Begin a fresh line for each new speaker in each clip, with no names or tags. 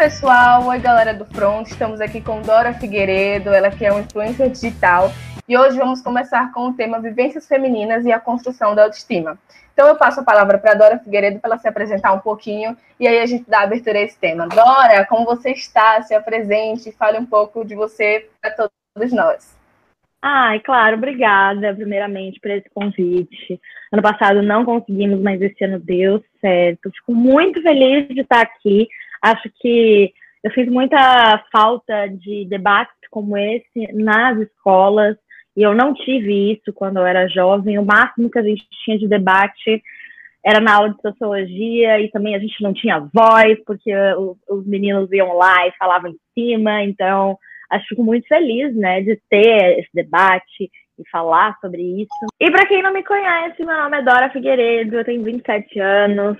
pessoal, oi galera do Front, estamos aqui com Dora Figueiredo, ela que é uma influencer digital, e hoje vamos começar com o tema Vivências Femininas e a Construção da Autoestima. Então eu passo a palavra para Dora Figueiredo para ela se apresentar um pouquinho e aí a gente dá abertura a esse tema. Dora, como você está? Se apresente, fale um pouco de você para todos nós.
Ai, claro, obrigada, primeiramente, por esse convite. Ano passado não conseguimos, mas esse ano deu certo. Fico muito feliz de estar aqui. Acho que eu fiz muita falta de debates como esse nas escolas, e eu não tive isso quando eu era jovem. O máximo que a gente tinha de debate era na aula de sociologia, e também a gente não tinha voz, porque os meninos iam lá e falavam em cima, então acho fico muito feliz, né, de ter esse debate e falar sobre isso. E para quem não me conhece, meu nome é Dora Figueiredo, eu tenho 27 anos,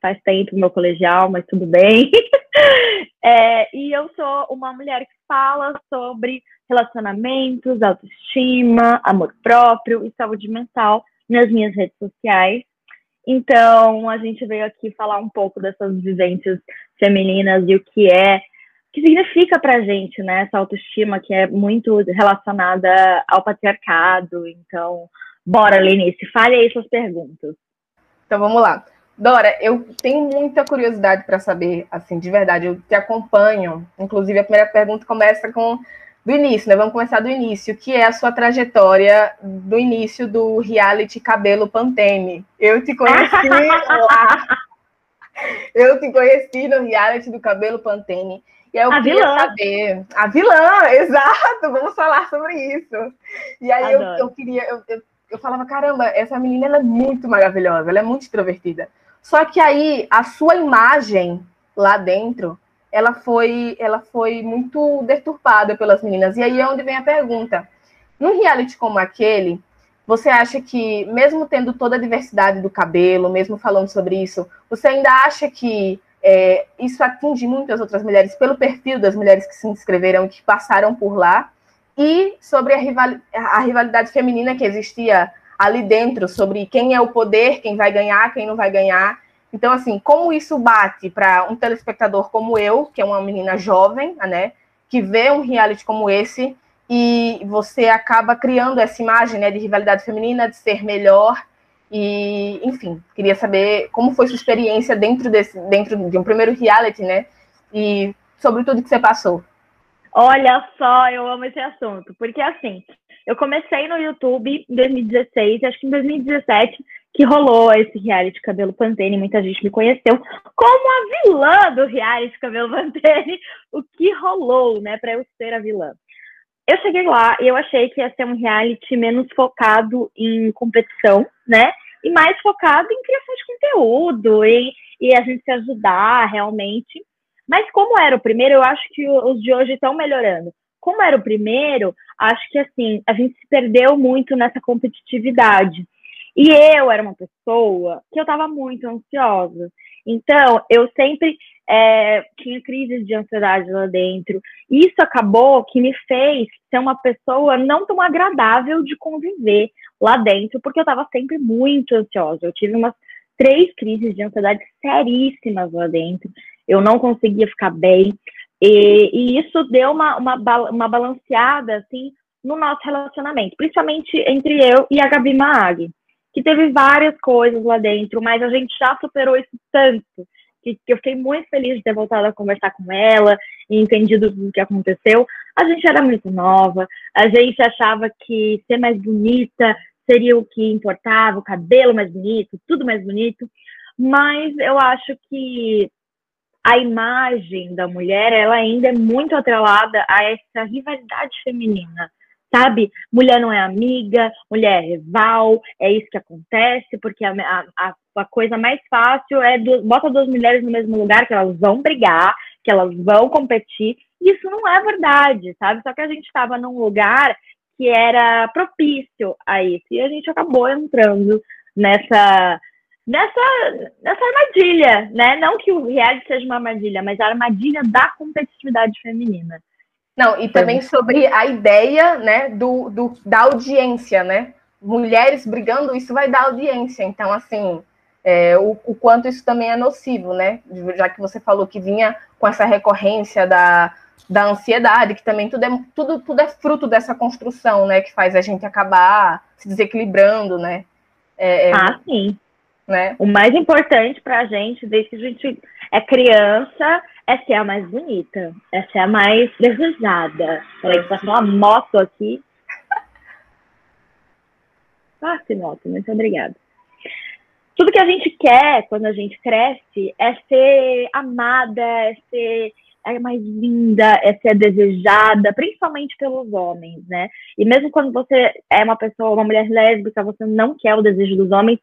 faz tempo meu colegial, mas tudo bem. é, e eu sou uma mulher que fala sobre relacionamentos, autoestima, amor próprio e saúde mental nas minhas redes sociais. Então, a gente veio aqui falar um pouco dessas vivências femininas e o que é que significa para a gente, né, essa autoestima que é muito relacionada ao patriarcado. Então, bora, Lenice, fale aí suas perguntas.
Então, vamos lá. Dora, eu tenho muita curiosidade para saber, assim, de verdade, eu te acompanho. Inclusive, a primeira pergunta começa com do início, né? Vamos começar do início, que é a sua trajetória do início do reality Cabelo Pantene. Eu te conheci lá. Eu te conheci no reality do Cabelo Pantene. E aí eu a queria vilã. saber. A vilã, exato, vamos falar sobre isso. E aí eu, eu, queria, eu, eu, eu, falava, caramba, essa menina ela é muito maravilhosa, ela é muito extrovertida. Só que aí a sua imagem lá dentro, ela foi, ela foi muito deturpada pelas meninas. E aí é onde vem a pergunta. Num reality como aquele, você acha que, mesmo tendo toda a diversidade do cabelo, mesmo falando sobre isso, você ainda acha que é, isso atinge muitas outras mulheres pelo perfil das mulheres que se inscreveram e que passaram por lá, e sobre a, rival, a rivalidade feminina que existia ali dentro, sobre quem é o poder, quem vai ganhar, quem não vai ganhar. Então, assim, como isso bate para um telespectador como eu, que é uma menina jovem, né, que vê um reality como esse, e você acaba criando essa imagem né, de rivalidade feminina, de ser melhor, e, enfim, queria saber como foi sua experiência dentro, desse, dentro de um primeiro reality, né? E sobre tudo que você passou.
Olha só, eu amo esse assunto, porque assim, eu comecei no YouTube em 2016, acho que em 2017 que rolou esse reality Cabelo Pantene, muita gente me conheceu como a vilã do reality Cabelo Pantene, o que rolou, né, para eu ser a vilã. Eu cheguei lá e eu achei que ia ser um reality menos focado em competição, né? E mais focado em criação de conteúdo e, e a gente se ajudar realmente. Mas como era o primeiro, eu acho que os de hoje estão melhorando. Como era o primeiro, acho que assim, a gente se perdeu muito nessa competitividade. E eu era uma pessoa que eu estava muito ansiosa. Então, eu sempre é, tinha crises de ansiedade lá dentro. Isso acabou que me fez ser uma pessoa não tão agradável de conviver lá dentro, porque eu estava sempre muito ansiosa. Eu tive umas três crises de ansiedade seríssimas lá dentro. Eu não conseguia ficar bem. E, e isso deu uma, uma, uma balanceada, assim, no nosso relacionamento, principalmente entre eu e a Gabi Maag, que teve várias coisas lá dentro, mas a gente já superou isso tanto que, que eu fiquei muito feliz de ter voltado a conversar com ela e entendido o que aconteceu. A gente era muito nova, a gente achava que ser mais bonita seria o que importava, o cabelo mais bonito, tudo mais bonito, mas eu acho que a imagem da mulher, ela ainda é muito atrelada a essa rivalidade feminina sabe? Mulher não é amiga, mulher é rival, é isso que acontece, porque a, a, a coisa mais fácil é do, bota duas mulheres no mesmo lugar, que elas vão brigar, que elas vão competir. Isso não é verdade, sabe? Só que a gente estava num lugar que era propício a isso, e a gente acabou entrando nessa nessa, nessa armadilha, né? Não que o reality seja uma armadilha, mas a armadilha da competitividade feminina.
Não, e também sobre a ideia, né, do, do, da audiência, né? Mulheres brigando, isso vai dar audiência. Então, assim, é, o, o, quanto isso também é nocivo, né? Já que você falou que vinha com essa recorrência da, da ansiedade, que também tudo é, tudo, tudo é fruto dessa construção, né? Que faz a gente acabar se desequilibrando, né?
É, é, ah, sim. Né? O mais importante para a gente, desde que a gente é criança, é ser a mais bonita, é ser a mais desejada. Peraí, que passou uma moto aqui. Passe, moto, muito obrigada. Tudo que a gente quer quando a gente cresce é ser amada, é ser é mais linda, é ser desejada, principalmente pelos homens, né? E mesmo quando você é uma pessoa, uma mulher lésbica, você não quer o desejo dos homens,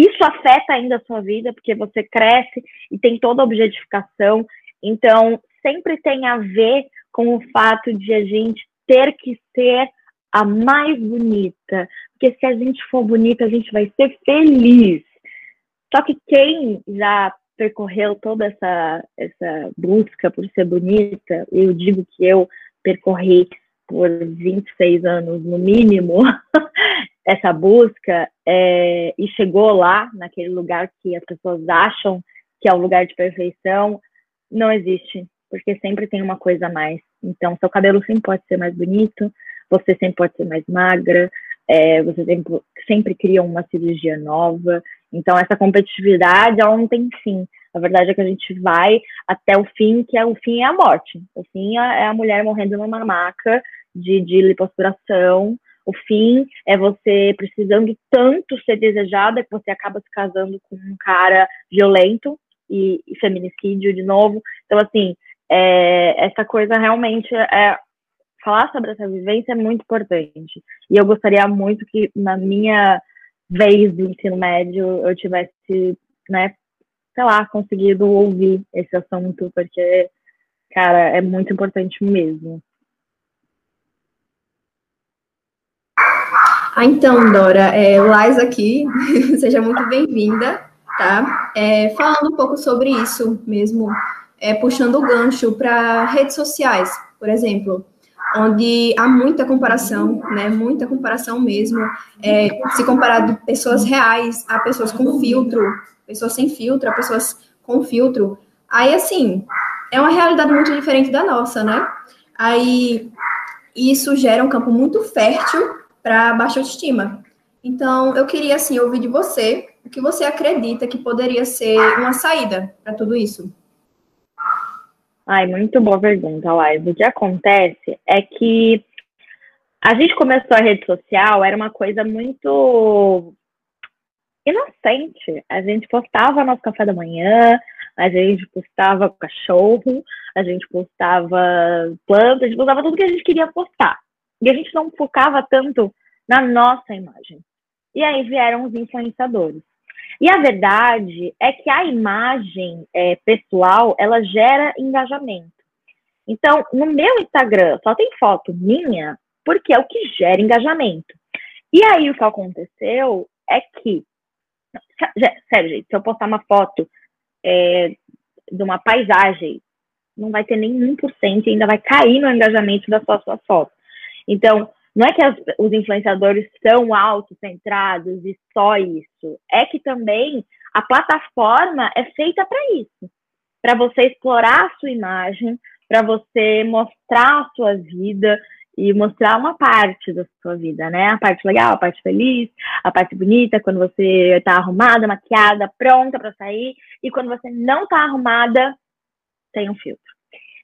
isso afeta ainda a sua vida, porque você cresce e tem toda a objetificação. Então, sempre tem a ver com o fato de a gente ter que ser a mais bonita. Porque se a gente for bonita, a gente vai ser feliz. Só que quem já percorreu toda essa, essa busca por ser bonita, eu digo que eu percorri por 26 anos no mínimo essa busca é, e chegou lá, naquele lugar que as pessoas acham que é o lugar de perfeição, não existe, porque sempre tem uma coisa a mais. Então, seu cabelo sempre pode ser mais bonito, você sempre pode ser mais magra, é, você sempre, sempre cria uma cirurgia nova. Então, essa competitividade, ela não tem fim. A verdade é que a gente vai até o fim, que é o fim é a morte. O fim é, é a mulher morrendo numa maca de, de lipoaspiração. O fim é você precisando tanto ser desejada que você acaba se casando com um cara violento e, e feminicídio de novo. Então, assim, é, essa coisa realmente é. Falar sobre essa vivência é muito importante. E eu gostaria muito que na minha vez do ensino médio eu tivesse, né, sei lá, conseguido ouvir esse assunto, porque, cara, é muito importante mesmo.
Ah, então, Dora, é, Lais aqui, seja muito bem-vinda, tá? É, falando um pouco sobre isso mesmo, é, puxando o gancho para redes sociais, por exemplo, onde há muita comparação, né? Muita comparação mesmo, é, se de pessoas reais a pessoas com filtro, pessoas sem filtro, a pessoas com filtro. Aí, assim, é uma realidade muito diferente da nossa, né? Aí, isso gera um campo muito fértil para baixa autoestima. Então, eu queria, assim, ouvir de você o que você acredita que poderia ser uma saída para tudo isso.
Ai, muito boa pergunta, Laís. O que acontece é que a gente começou a rede social, era uma coisa muito inocente. A gente postava nosso café da manhã, a gente postava cachorro, a gente postava plantas, a gente postava tudo que a gente queria postar. E a gente não focava tanto na nossa imagem. E aí vieram os influenciadores. E a verdade é que a imagem é, pessoal, ela gera engajamento. Então, no meu Instagram só tem foto minha, porque é o que gera engajamento. E aí o que aconteceu é que Sério, gente, se eu postar uma foto é, de uma paisagem, não vai ter nem 1% e ainda vai cair no engajamento da sua, sua foto. Então, não é que as, os influenciadores são autocentrados e só isso. É que também a plataforma é feita para isso. Para você explorar a sua imagem, para você mostrar a sua vida, e mostrar uma parte da sua vida, né? A parte legal, a parte feliz, a parte bonita, quando você tá arrumada, maquiada, pronta para sair, e quando você não tá arrumada, tem um filtro.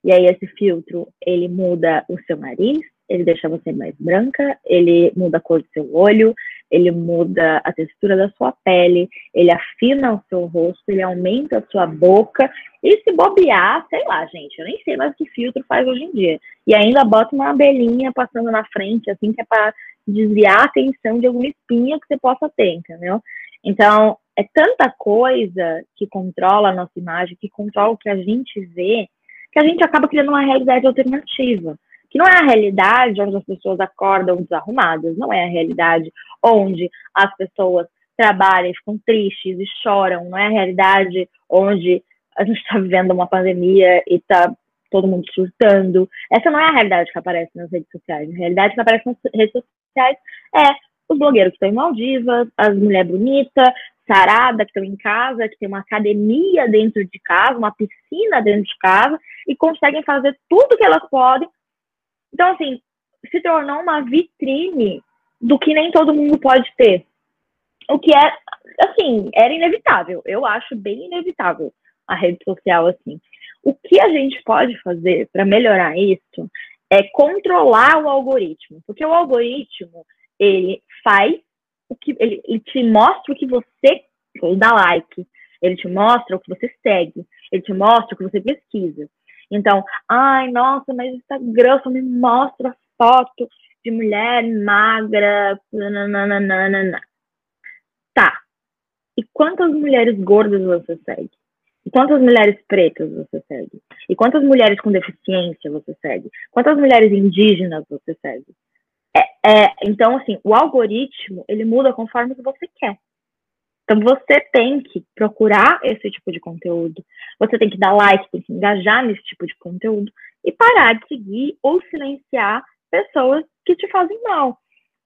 E aí esse filtro, ele muda o seu nariz, ele deixa você mais branca, ele muda a cor do seu olho, ele muda a textura da sua pele, ele afina o seu rosto, ele aumenta a sua boca. E se bobear, sei lá, gente, eu nem sei mais o que filtro faz hoje em dia. E ainda bota uma abelhinha passando na frente, assim, que é para desviar a atenção de alguma espinha que você possa ter, entendeu? Então, é tanta coisa que controla a nossa imagem, que controla o que a gente vê, que a gente acaba criando uma realidade alternativa que não é a realidade onde as pessoas acordam desarrumadas, não é a realidade onde as pessoas trabalham e ficam tristes e choram, não é a realidade onde a gente está vivendo uma pandemia e está todo mundo surtando. Essa não é a realidade que aparece nas redes sociais. A realidade que aparece nas redes sociais é os blogueiros que estão em Maldivas, as mulheres bonitas, sarada, que estão em casa, que tem uma academia dentro de casa, uma piscina dentro de casa, e conseguem fazer tudo que elas podem. Então, assim, se tornou uma vitrine do que nem todo mundo pode ter. O que é, assim, era inevitável. Eu acho bem inevitável a rede social, assim. O que a gente pode fazer para melhorar isso é controlar o algoritmo. Porque o algoritmo, ele faz o que ele, ele te mostra o que você dá like, ele te mostra o que você segue, ele te mostra o que você pesquisa. Então, ai, nossa, mas o Instagram só me mostra foto de mulher magra, nananana. Tá. E quantas mulheres gordas você segue? E quantas mulheres pretas você segue? E quantas mulheres com deficiência você segue? Quantas mulheres indígenas você segue? É, é, então, assim, o algoritmo, ele muda conforme que você quer. Então, você tem que procurar esse tipo de conteúdo. Você tem que dar like, tem que engajar nesse tipo de conteúdo e parar de seguir ou silenciar pessoas que te fazem mal.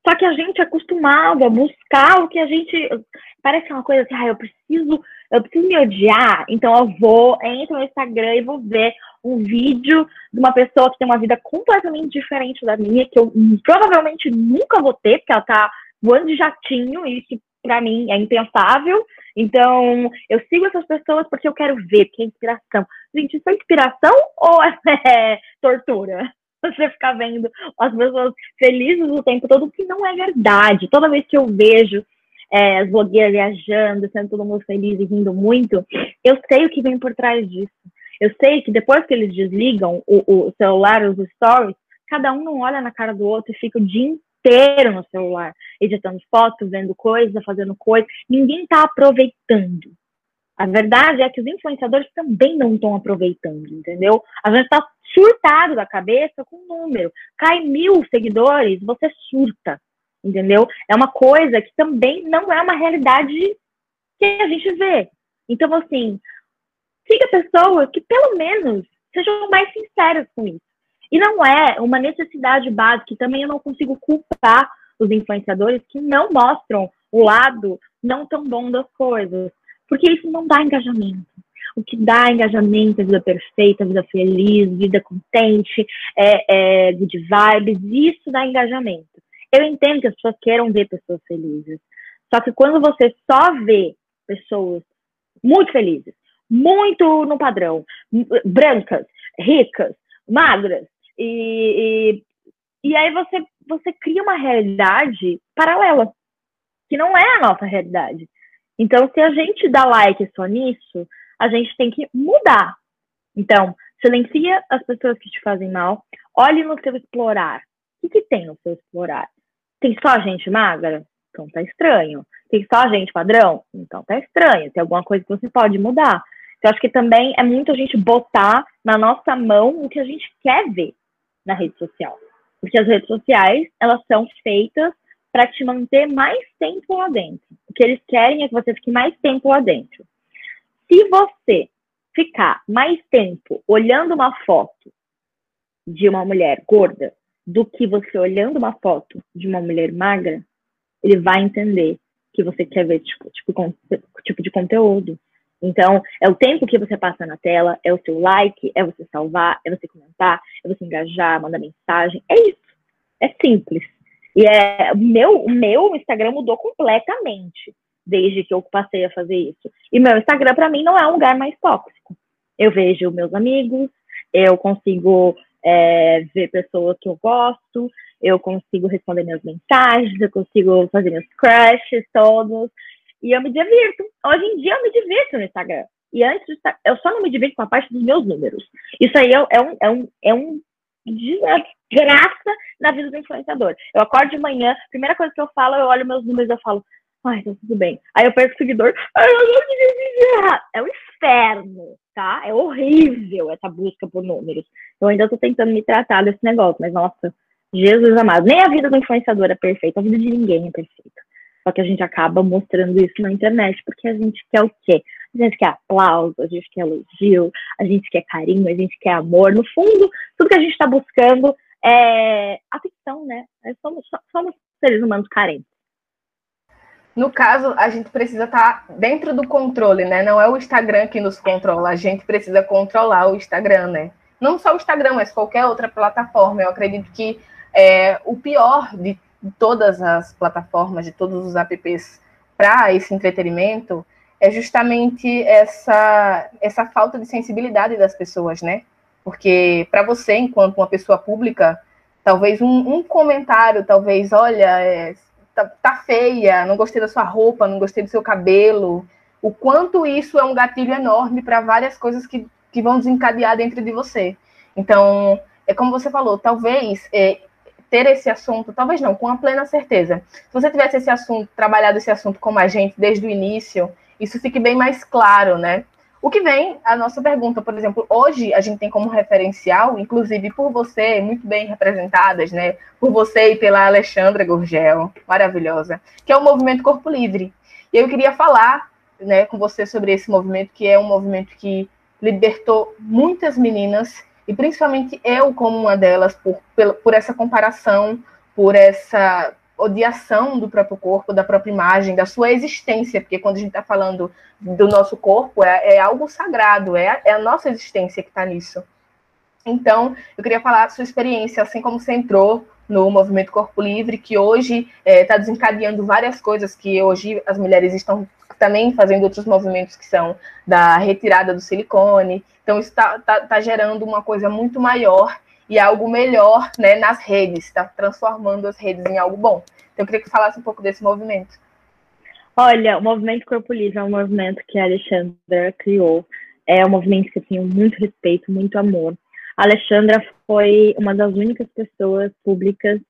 Só que a gente é acostumado a buscar o que a gente. Parece uma coisa assim, ah, eu preciso, eu preciso me odiar, então eu vou, entro no Instagram e vou ver um vídeo de uma pessoa que tem uma vida completamente diferente da minha, que eu provavelmente nunca vou ter, porque ela tá voando de jatinho, e isso para mim é impensável. Então, eu sigo essas pessoas porque eu quero ver, porque é inspiração. Gente, isso é inspiração ou é tortura? Você ficar vendo as pessoas felizes o tempo todo, que não é verdade. Toda vez que eu vejo é, as blogueiras viajando, sendo todo mundo feliz e rindo muito, eu sei o que vem por trás disso. Eu sei que depois que eles desligam o, o celular, os stories, cada um não olha na cara do outro e fica o dia inteiro no celular, editando fotos, vendo coisa, fazendo coisa. Ninguém está aproveitando. A verdade é que os influenciadores também não estão aproveitando, entendeu? A gente está surtado da cabeça com o número. Cai mil seguidores, você surta, entendeu? É uma coisa que também não é uma realidade que a gente vê. Então, assim, siga pessoas que pelo menos sejam mais sinceras com isso. E não é uma necessidade básica, também eu não consigo culpar os influenciadores que não mostram o lado não tão bom das coisas, porque isso não dá engajamento. O que dá engajamento é vida perfeita, vida feliz, vida contente, é, é good vibes, isso dá engajamento. Eu entendo que as pessoas queiram ver pessoas felizes, só que quando você só vê pessoas muito felizes, muito no padrão, brancas, ricas, magras, e, e, e aí você, você cria uma realidade paralela, que não é a nossa realidade. Então, se a gente dá like só nisso, a gente tem que mudar. Então, silencia as pessoas que te fazem mal, olhe no seu explorar. O que, que tem no seu explorar? Tem só gente magra? Então tá estranho. Tem só gente padrão? Então tá estranho. Tem alguma coisa que você pode mudar. Então, acho que também é muito a gente botar na nossa mão o que a gente quer ver na rede social. Porque as redes sociais, elas são feitas para te manter mais tempo lá dentro. O que eles querem é que você fique mais tempo lá dentro. Se você ficar mais tempo olhando uma foto de uma mulher gorda do que você olhando uma foto de uma mulher magra, ele vai entender que você quer ver tipo, tipo, tipo de conteúdo. Então, é o tempo que você passa na tela, é o seu like, é você salvar, é você comentar, é você engajar, mandar mensagem. É isso. É simples. E é, o meu, meu Instagram mudou completamente desde que eu passei a fazer isso. E meu Instagram, para mim, não é um lugar mais tóxico. Eu vejo meus amigos, eu consigo é, ver pessoas que eu gosto, eu consigo responder minhas mensagens, eu consigo fazer meus crushes todos. E eu me divirto. Hoje em dia eu me divirto no Instagram. E antes eu só não me divirto com a parte dos meus números. Isso aí é, é um, é um, é um graça na vida do influenciador. Eu acordo de manhã, primeira coisa que eu falo, eu olho meus números e eu falo, ai, tá tudo bem. Aí eu perco o seguidor, ai, eu não queria É um inferno, tá? É horrível essa busca por números. Eu ainda tô tentando me tratar desse negócio, mas nossa, Jesus amado. Nem a vida do influenciador é perfeita, a vida de ninguém é perfeita. Só que a gente acaba mostrando isso na internet porque a gente quer o quê? A gente quer aplauso, a gente quer elogio, a gente quer carinho, a gente quer amor. No fundo, tudo que a gente está buscando é afeição, né? Somos, somos seres humanos carentes.
No caso, a gente precisa estar tá dentro do controle, né? Não é o Instagram que nos controla, a gente precisa controlar o Instagram, né? Não só o Instagram, mas qualquer outra plataforma. Eu acredito que é, o pior de todas as plataformas, de todos os apps para esse entretenimento é justamente essa, essa falta de sensibilidade das pessoas, né? Porque para você, enquanto uma pessoa pública, talvez um, um comentário, talvez, olha, é, tá, tá, feia, não gostei da sua roupa, não gostei do seu cabelo, o quanto isso é um gatilho enorme para várias coisas que, que vão desencadear dentro de você. Então, é como você falou, talvez é, ter esse assunto, talvez não, com a plena certeza. Se você tivesse esse assunto, trabalhado esse assunto como a gente desde o início, isso fique bem mais claro, né? O que vem, a nossa pergunta, por exemplo, hoje a gente tem como referencial, inclusive por você, muito bem representadas, né? Por você e pela Alexandra Gurgel, maravilhosa, que é o movimento Corpo Livre. E eu queria falar né, com você sobre esse movimento, que é um movimento que libertou muitas meninas, e principalmente eu como uma delas, por, por essa comparação, por essa odiação do próprio corpo, da própria imagem, da sua existência, porque quando a gente está falando do nosso corpo, é, é algo sagrado, é, é, a nossa existência que está nisso. Então, eu queria falar da sua experiência, assim como você entrou no movimento Corpo Livre, que hoje está é, tá desencadeando várias coisas que hoje as mulheres estão também fazendo outros movimentos que são da retirada do silicone. Então, isso está tá, tá gerando uma coisa muito maior e algo melhor né, nas redes, está transformando as redes em algo bom. Então, eu queria que falasse um pouco desse movimento.
Olha, o movimento Corpo Livre é um movimento que a Alexandra criou. É um movimento que eu tenho muito respeito, muito amor. A Alexandra foi uma das únicas pessoas públicas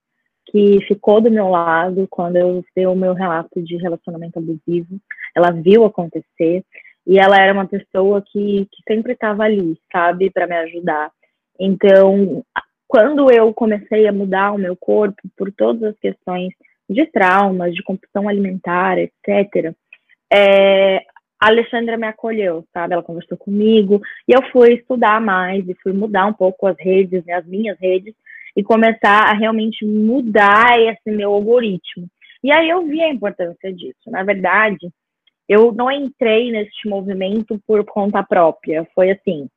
que ficou do meu lado quando eu dei o meu relato de relacionamento abusivo. Ela viu acontecer e ela era uma pessoa que, que sempre estava ali, sabe, para me ajudar. Então, quando eu comecei a mudar o meu corpo por todas as questões de traumas, de compulsão alimentar, etc., é, a Alexandra me acolheu, sabe? Ela conversou comigo e eu fui estudar mais e fui mudar um pouco as redes, né, as minhas redes, e começar a realmente mudar esse meu algoritmo. E aí eu vi a importância disso. Na verdade, eu não entrei nesse movimento por conta própria. Foi assim,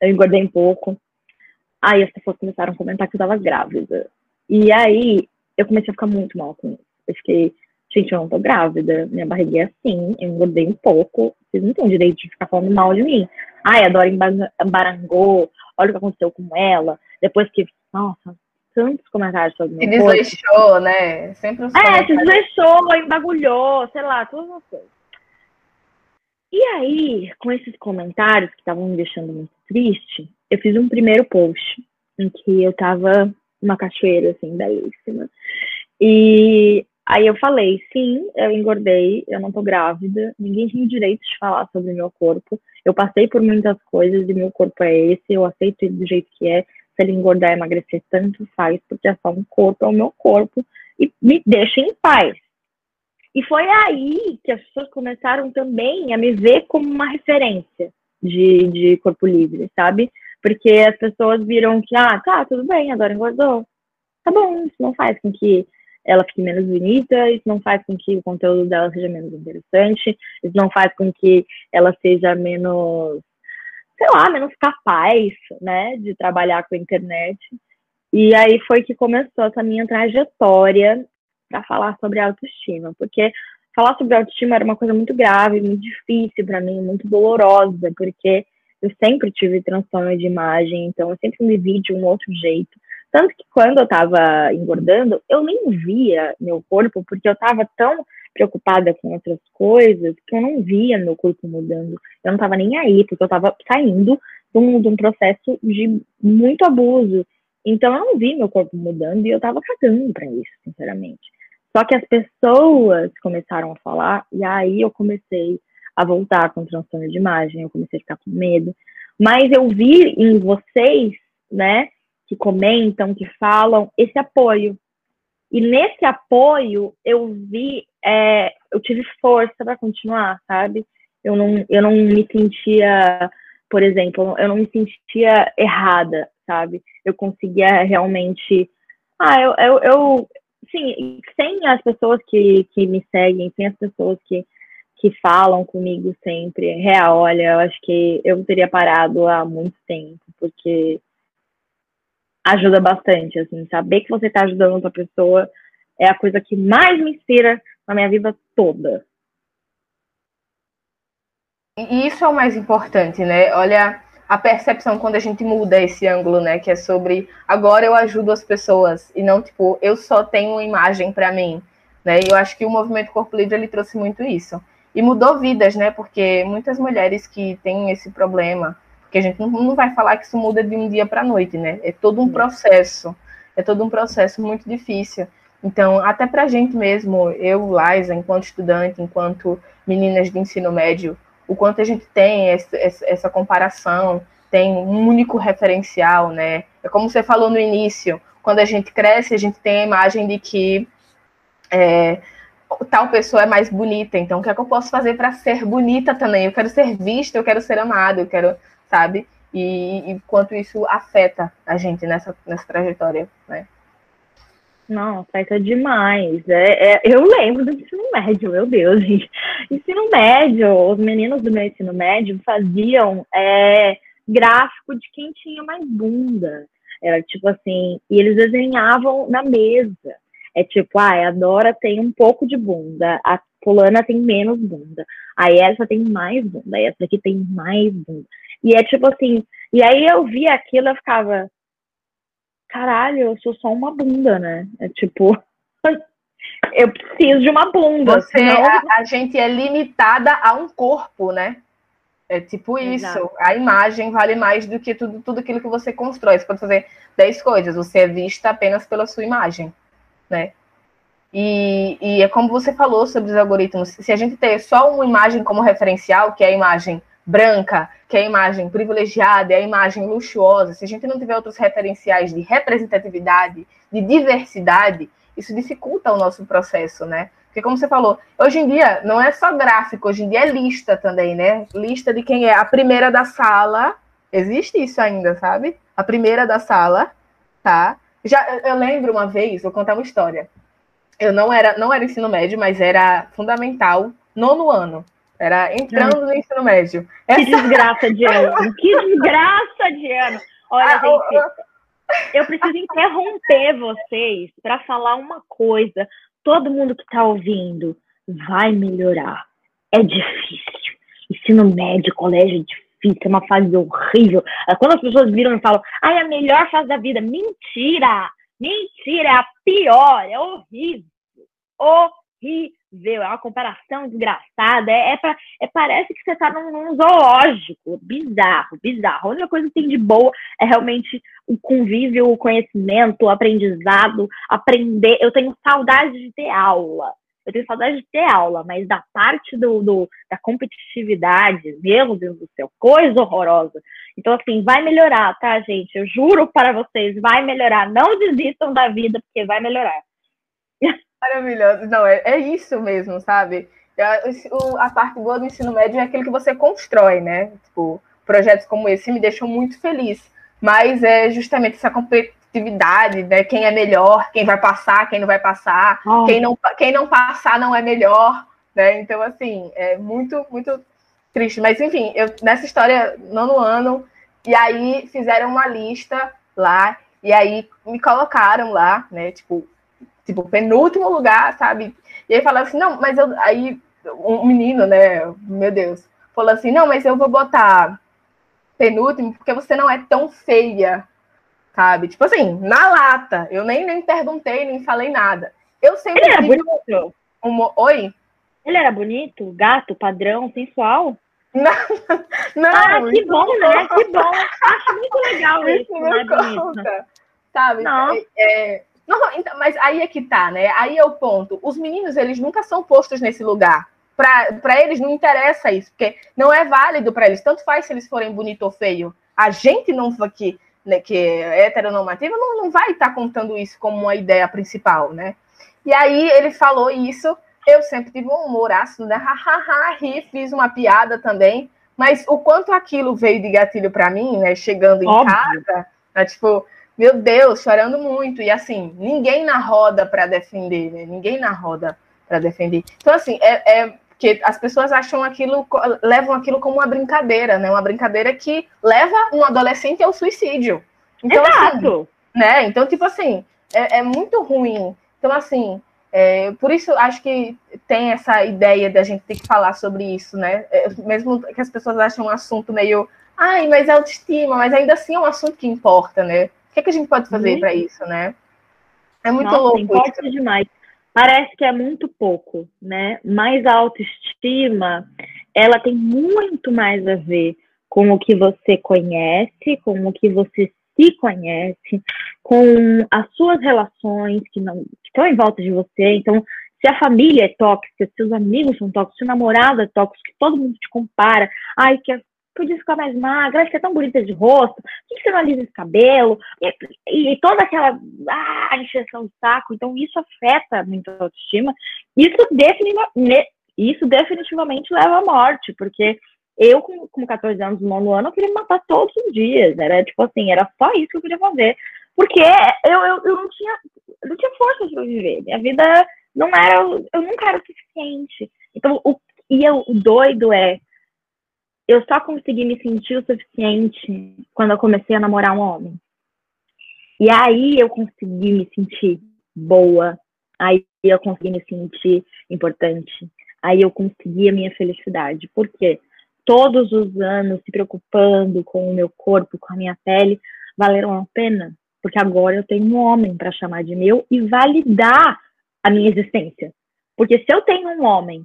eu engordei um pouco, Aí as pessoas começaram a comentar que eu tava grávida. E aí eu comecei a ficar muito mal com isso. Eu fiquei, gente, eu não tô grávida, minha barriga é assim, eu engordei um pouco, vocês não têm direito de ficar falando mal de mim. Ai, a Dora embarangou, olha o que aconteceu com ela. Depois que, nossa, tantos comentários sobre
meu Se desleixou, né? Sempre os
É, se desleixou, embagulhou, sei lá, todas as coisas. E aí, com esses comentários que estavam me deixando muito triste, eu fiz um primeiro post em que eu tava numa cachoeira, assim, belíssima. E aí eu falei, sim, eu engordei, eu não tô grávida, ninguém tem o direito de falar sobre o meu corpo. Eu passei por muitas coisas e meu corpo é esse, eu aceito ele do jeito que é. Se ele engordar, emagrecer, tanto faz, porque é só um corpo, é o meu corpo. E me deixa em paz. E foi aí que as pessoas começaram também a me ver como uma referência de, de corpo livre, sabe? Porque as pessoas viram que, ah, tá, tudo bem, agora engordou. Tá bom, isso não faz com que ela fique menos bonita, isso não faz com que o conteúdo dela seja menos interessante, isso não faz com que ela seja menos, sei lá, menos capaz, né, de trabalhar com a internet. E aí foi que começou essa minha trajetória para falar sobre autoestima, porque falar sobre autoestima era uma coisa muito grave, muito difícil para mim, muito dolorosa, porque eu sempre tive transtorno de imagem, então eu sempre me vi de um outro jeito. Tanto que quando eu estava engordando, eu nem via meu corpo, porque eu estava tão preocupada com outras coisas que eu não via meu corpo mudando. Eu não estava nem aí, porque eu estava saindo de um, de um, processo de muito abuso. Então eu não vi meu corpo mudando e eu estava cagando para isso, sinceramente. Só que as pessoas começaram a falar, e aí eu comecei a voltar com transtorno de imagem, eu comecei a ficar com medo. Mas eu vi em vocês, né, que comentam, que falam, esse apoio. E nesse apoio eu vi, é, eu tive força para continuar, sabe? Eu não, eu não me sentia, por exemplo, eu não me sentia errada, sabe? Eu conseguia realmente. Ah, eu, eu, eu sim, sem as pessoas que, que me seguem, sem as pessoas que, que falam comigo sempre, real, olha, eu acho que eu teria parado há muito tempo, porque ajuda bastante, assim, saber que você está ajudando outra pessoa é a coisa que mais me inspira na minha vida toda.
E isso é o mais importante, né? Olha a percepção quando a gente muda esse ângulo, né? Que é sobre agora eu ajudo as pessoas e não tipo eu só tenho uma imagem para mim, né? E eu acho que o movimento Corpo Livre ele trouxe muito isso e mudou vidas, né? Porque muitas mulheres que têm esse problema, porque a gente não, não vai falar que isso muda de um dia para a noite, né? É todo um processo, é todo um processo muito difícil. Então, até para a gente mesmo, eu, Liza, enquanto estudante, enquanto meninas de ensino médio, o quanto a gente tem essa, essa comparação, tem um único referencial, né? É como você falou no início, quando a gente cresce, a gente tem a imagem de que é, tal pessoa é mais bonita, então o que é que eu posso fazer para ser bonita também? Eu quero ser vista, eu quero ser amada, eu quero, sabe? E, e quanto isso afeta a gente nessa, nessa trajetória, né?
Não, afeta demais. É, é, eu lembro do ensino médio, meu Deus, gente. Ensino médio, os meninos do meu ensino médio faziam é, gráfico de quem tinha mais bunda. Era tipo assim, e eles desenhavam na mesa. É tipo, ah, a Dora tem um pouco de bunda, a fulana tem menos bunda, aí essa tem mais bunda, aí essa aqui tem mais bunda. E é tipo assim, e aí eu via aquilo e ficava, caralho, eu sou só uma bunda, né? É tipo, eu preciso de uma bunda.
Você, senão... a, a, gente é limitada a um corpo, né? É tipo isso. Exato. A imagem vale mais do que tudo, tudo aquilo que você constrói. Você pode fazer 10 coisas, você é vista apenas pela sua imagem, né? E, e é como você falou sobre os algoritmos. Se a gente ter só uma imagem como referencial, que é a imagem branca, que é a imagem privilegiada, é a imagem luxuosa, se a gente não tiver outros referenciais de representatividade, de diversidade, isso dificulta o nosso processo, né? Porque, como você falou, hoje em dia não é só gráfico, hoje em dia é lista também, né? Lista de quem é a primeira da sala. Existe isso ainda, sabe? A primeira da sala, tá? Já eu lembro uma vez, vou contar uma história. Eu não era, não era ensino médio, mas era fundamental, nono ano. Era entrando no ensino médio.
Essa... Que desgraça de ano. que desgraça de ano. Olha, ah, gente, eu preciso interromper vocês para falar uma coisa. Todo mundo que está ouvindo vai melhorar. É difícil. Ensino médio, colégio é difícil, é uma fase horrível. Quando as pessoas viram e falam, ai, é a melhor fase da vida. Mentira! Mentira, é a pior, é horrível. Horrível horrível, é uma comparação desgraçada, é, é, pra, é parece que você está num, num, zoológico, bizarro, bizarro. A única coisa que tem de boa é realmente o convívio, o conhecimento, o aprendizado, aprender. Eu tenho saudade de ter aula, eu tenho saudade de ter aula, mas da parte do, do da competitividade, meu Deus do céu, coisa horrorosa. Então, assim, vai melhorar, tá, gente? Eu juro para vocês, vai melhorar. Não desistam da vida, porque vai melhorar.
Maravilhoso. Não, é, é isso mesmo, sabe? A, a parte boa do ensino médio é aquilo que você constrói, né? Tipo, projetos como esse me deixam muito feliz. Mas é justamente essa competitividade, né? Quem é melhor, quem vai passar, quem não vai passar, oh. quem, não, quem não passar não é melhor, né? Então, assim, é muito, muito triste. Mas, enfim, eu, nessa história, nono ano, e aí fizeram uma lista lá, e aí me colocaram lá, né? Tipo, tipo, penúltimo lugar, sabe? E aí falava assim, não, mas eu. Aí um menino, né? Meu Deus, falou assim, não, mas eu vou botar penúltimo porque você não é tão feia, sabe? Tipo assim, na lata. Eu nem, nem perguntei, nem falei nada. Eu sempre.
Ele era bonito?
Oi?
Ele era bonito, gato, padrão, sensual?
Não, não.
Ah, que bom, né? Que bom. Acho muito legal isso. isso
não né, conta, sabe? Não. É, é, não, então, mas aí é que tá, né? Aí é o ponto. Os meninos, eles nunca são postos nesse lugar. Para eles não interessa isso, porque não é válido para eles. Tanto faz se eles forem bonito ou feio. A gente não que, né, que é heteronormativa não, não vai estar tá contando isso como uma ideia principal, né? E aí ele falou isso. Eu sempre tive um humor ácido, né? Hahaha, ri, fiz uma piada também. Mas o quanto aquilo veio de gatilho para mim, né? Chegando em Óbvio. casa, né, tipo, meu Deus, chorando muito. E assim, ninguém na roda para defender, né? Ninguém na roda para defender. Então, assim, é, é que as pessoas acham aquilo, levam aquilo como uma brincadeira, né? Uma brincadeira que leva um adolescente ao suicídio. Então, assim, Exato. Assim, né? Então, tipo assim, é, é muito ruim. Então, assim, é, por isso acho que tem essa ideia da gente ter que falar sobre isso, né? É, mesmo que as pessoas acham um assunto meio, ai, mas é autoestima, mas ainda assim é um assunto que importa, né? O que, é que a gente pode fazer para isso, né?
É muito Nossa, louco. Importa isso. demais. Parece que é muito pouco, né? Mas a autoestima, ela tem muito mais a ver com o que você conhece, com o que você se conhece, com as suas relações que não que estão em volta de você. Então, se a família é tóxica, se os amigos são tóxicos, se o namorado é tóxico, que todo mundo te compara, ai, que podia ficar mais magra, acho que é tão bonita de rosto, por que você não alisa esse cabelo? E, e, toda aquela ah, encheção de saco. Então, isso afeta muito a autoestima. Isso, definitiva, isso definitivamente leva à morte, porque eu, com, com 14 anos, no nono ano, eu queria me matar todos os dias. Era tipo assim, era só isso que eu queria fazer. Porque eu, eu, eu não tinha não tinha força para viver. Minha vida não era, eu nunca era o suficiente. Então, o, e eu, o doido é, eu só consegui me sentir o suficiente quando eu comecei a namorar um homem. E aí eu consegui me sentir boa, aí eu consegui me sentir importante, aí eu consegui a minha felicidade. Por quê? todos os anos se preocupando com o meu corpo, com a minha pele, valeram a pena, porque agora eu tenho um homem para chamar de meu e validar a minha existência. Porque se eu tenho um homem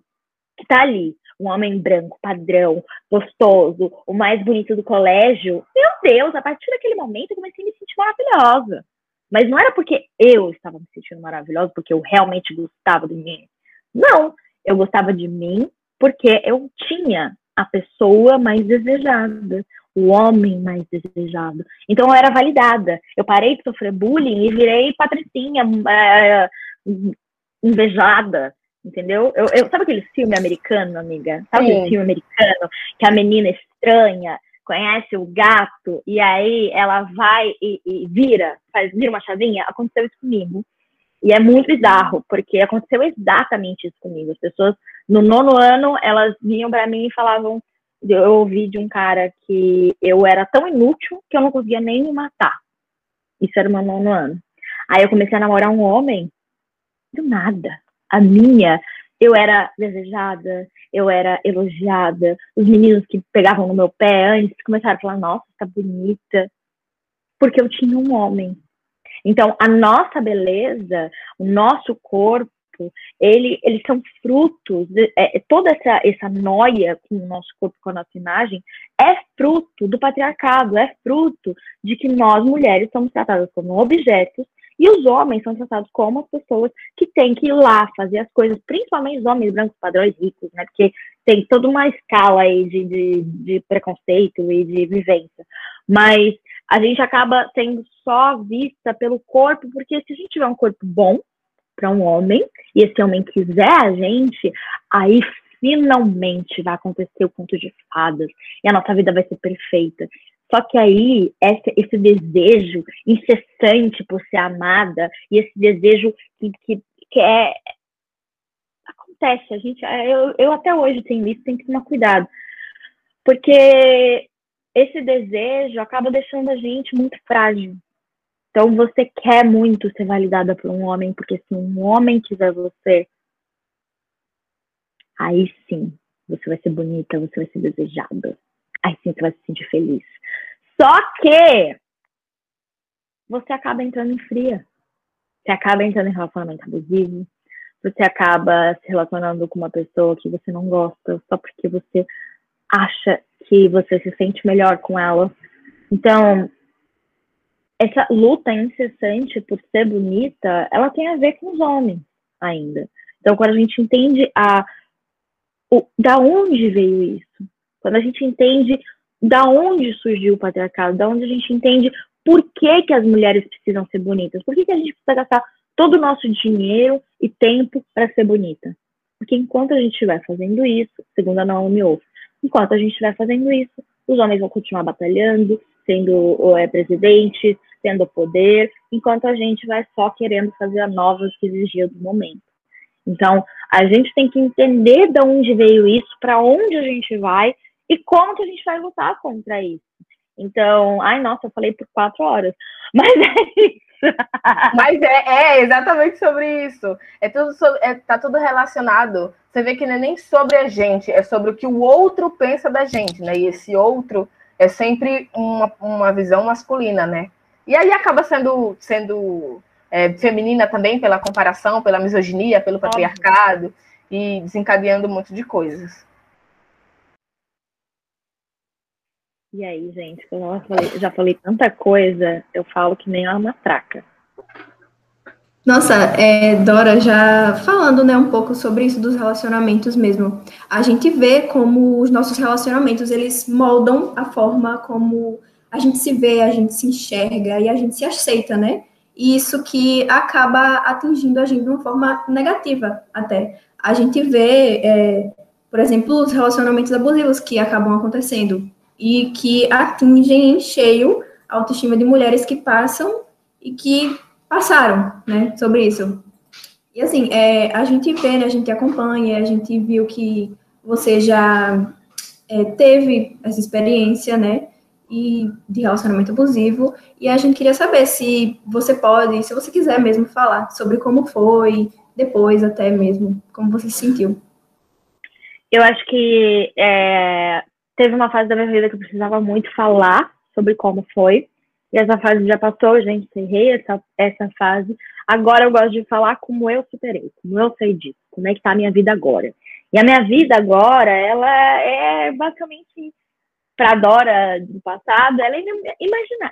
que está ali, um homem branco, padrão, gostoso, o mais bonito do colégio, meu Deus, a partir daquele momento eu comecei a me sentir maravilhosa. Mas não era porque eu estava me sentindo maravilhosa, porque eu realmente gostava de mim. Não, eu gostava de mim porque eu tinha a pessoa mais desejada, o homem mais desejado. Então eu era validada. Eu parei de sofrer bullying e virei patricinha, é, invejada, entendeu? Eu, eu, sabe aquele filme americano, amiga? Sabe Sim. aquele filme americano que a menina estranha conhece o gato e aí ela vai e, e vira, faz vira uma chavinha? Aconteceu isso comigo. E é muito bizarro, porque aconteceu exatamente isso comigo. As pessoas, no nono ano, elas vinham para mim e falavam. Eu ouvi de um cara que eu era tão inútil que eu não conseguia nem me matar. Isso era o meu nono ano. Aí eu comecei a namorar um homem, do nada. A minha, eu era desejada, eu era elogiada. Os meninos que pegavam no meu pé antes começaram a falar: Nossa, tá bonita. Porque eu tinha um homem então, a nossa beleza, o nosso corpo, ele, eles são frutos, de, é, toda essa, essa noia com o nosso corpo, com a nossa imagem, é fruto do patriarcado, é fruto de que nós, mulheres, somos tratadas como objetos e os homens são tratados como as pessoas que têm que ir lá fazer as coisas, principalmente os homens brancos padrões ricos, né? Porque tem toda uma escala aí de, de, de preconceito e de vivência. Mas a gente acaba sendo só vista pelo corpo, porque se a gente tiver um corpo bom para um homem, e esse homem quiser a gente, aí finalmente vai acontecer o conto de fadas, e a nossa vida vai ser perfeita. Só que aí, esse, esse desejo incessante por ser amada, e esse desejo que, que, que é. Acontece, a gente. Eu, eu até hoje tenho isso, tenho que tomar cuidado. Porque esse desejo acaba deixando a gente muito frágil. Então você quer muito ser validada por um homem, porque se um homem quiser você, aí sim você vai ser bonita, você vai ser desejada. Aí sim você vai se sentir feliz. Só que você acaba entrando em fria. Você acaba entrando em relacionamento abusivo. Você acaba se relacionando com uma pessoa que você não gosta só porque você acha que você se sente melhor com ela. Então, essa luta incessante por ser bonita, ela tem a ver com os homens ainda. Então, quando a gente entende a o, da onde veio isso, quando a gente entende da onde surgiu o patriarcado, da onde a gente entende por que, que as mulheres precisam ser bonitas, por que, que a gente precisa gastar todo o nosso dinheiro e tempo para ser bonita. Porque enquanto a gente estiver fazendo isso, segundo a Naomi Wolf, Enquanto a gente estiver fazendo isso, os homens vão continuar batalhando, sendo é, presidentes, tendo poder, enquanto a gente vai só querendo fazer a nova cirurgia do momento. Então, a gente tem que entender de onde veio isso, para onde a gente vai e como que a gente vai lutar contra isso. Então, ai, nossa, eu falei por quatro horas, mas é isso.
Mas é, é, exatamente sobre isso. É tudo sobre, é, tá tudo relacionado. Você vê que não é nem sobre a gente, é sobre o que o outro pensa da gente, né? E esse outro é sempre uma, uma visão masculina, né? E aí acaba sendo, sendo é, feminina também pela comparação, pela misoginia, pelo patriarcado e desencadeando um monte de coisas.
E aí, gente, eu já falei, já falei tanta coisa, eu falo que nem uma matraca.
Nossa, é, Dora, já falando né, um pouco sobre isso dos relacionamentos mesmo, a gente vê como os nossos relacionamentos, eles moldam a forma como a gente se vê, a gente se enxerga e a gente se aceita, né? E isso que acaba atingindo a gente de uma forma negativa até. A gente vê, é, por exemplo, os relacionamentos abusivos que acabam acontecendo e que atingem em cheio a autoestima de mulheres que passam e que passaram, né, sobre isso. E assim, é, a gente vê, né, a gente acompanha, a gente viu que você já é, teve essa experiência, né, e de relacionamento abusivo, e a gente queria saber se você pode, se você quiser mesmo falar sobre como foi, depois até mesmo, como você se sentiu.
Eu acho que é, teve uma fase da minha vida que eu precisava muito falar sobre como foi. E essa fase já passou, gente, encerrei essa, essa fase. Agora eu gosto de falar como eu superei, como eu sei disso, como é que tá a minha vida agora. E a minha vida agora, ela é basicamente para Dora do passado, ela é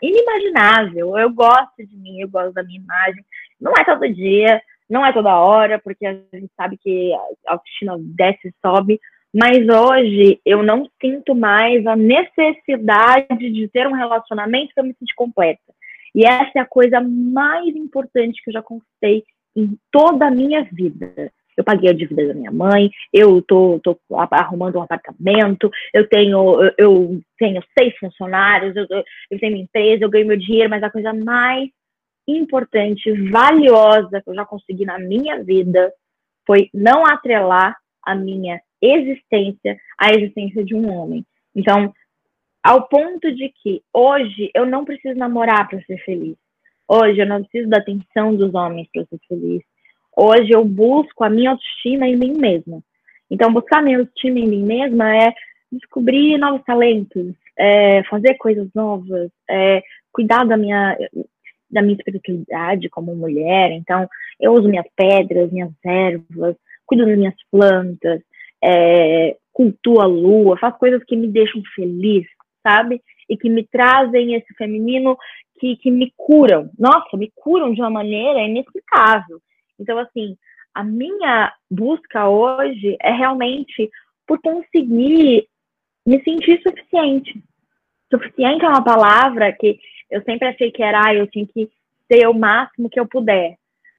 inimaginável. Eu gosto de mim, eu gosto da minha imagem. Não é todo dia, não é toda hora, porque a gente sabe que a autoestima desce e sobe, mas hoje eu não sinto mais a necessidade de ter um relacionamento para me sentir completa. E essa é a coisa mais importante que eu já conquistei em toda a minha vida. Eu paguei a dívida da minha mãe, eu tô, tô arrumando um apartamento, eu tenho, eu, eu tenho seis funcionários, eu, eu tenho minha empresa, eu ganho meu dinheiro, mas a coisa mais importante, valiosa que eu já consegui na minha vida foi não atrelar a minha existência à existência de um homem. Então, ao ponto de que hoje eu não preciso namorar para ser feliz. Hoje eu não preciso da atenção dos homens para ser feliz. Hoje eu busco a minha autoestima em mim mesma. Então, buscar minha autoestima em mim mesma é descobrir novos talentos, é fazer coisas novas, é cuidar da minha da minha espiritualidade como mulher. Então, eu uso minhas pedras, minhas ervas, cuido das minhas plantas, é, cultuo a lua, faço coisas que me deixam feliz, sabe? E que me trazem esse feminino que, que me curam. Nossa, me curam de uma maneira inexplicável. Então, assim, a minha busca hoje é realmente por conseguir me sentir suficiente. Suficiente é uma palavra que eu sempre achei que era, ah, eu tinha que ser o máximo que eu puder.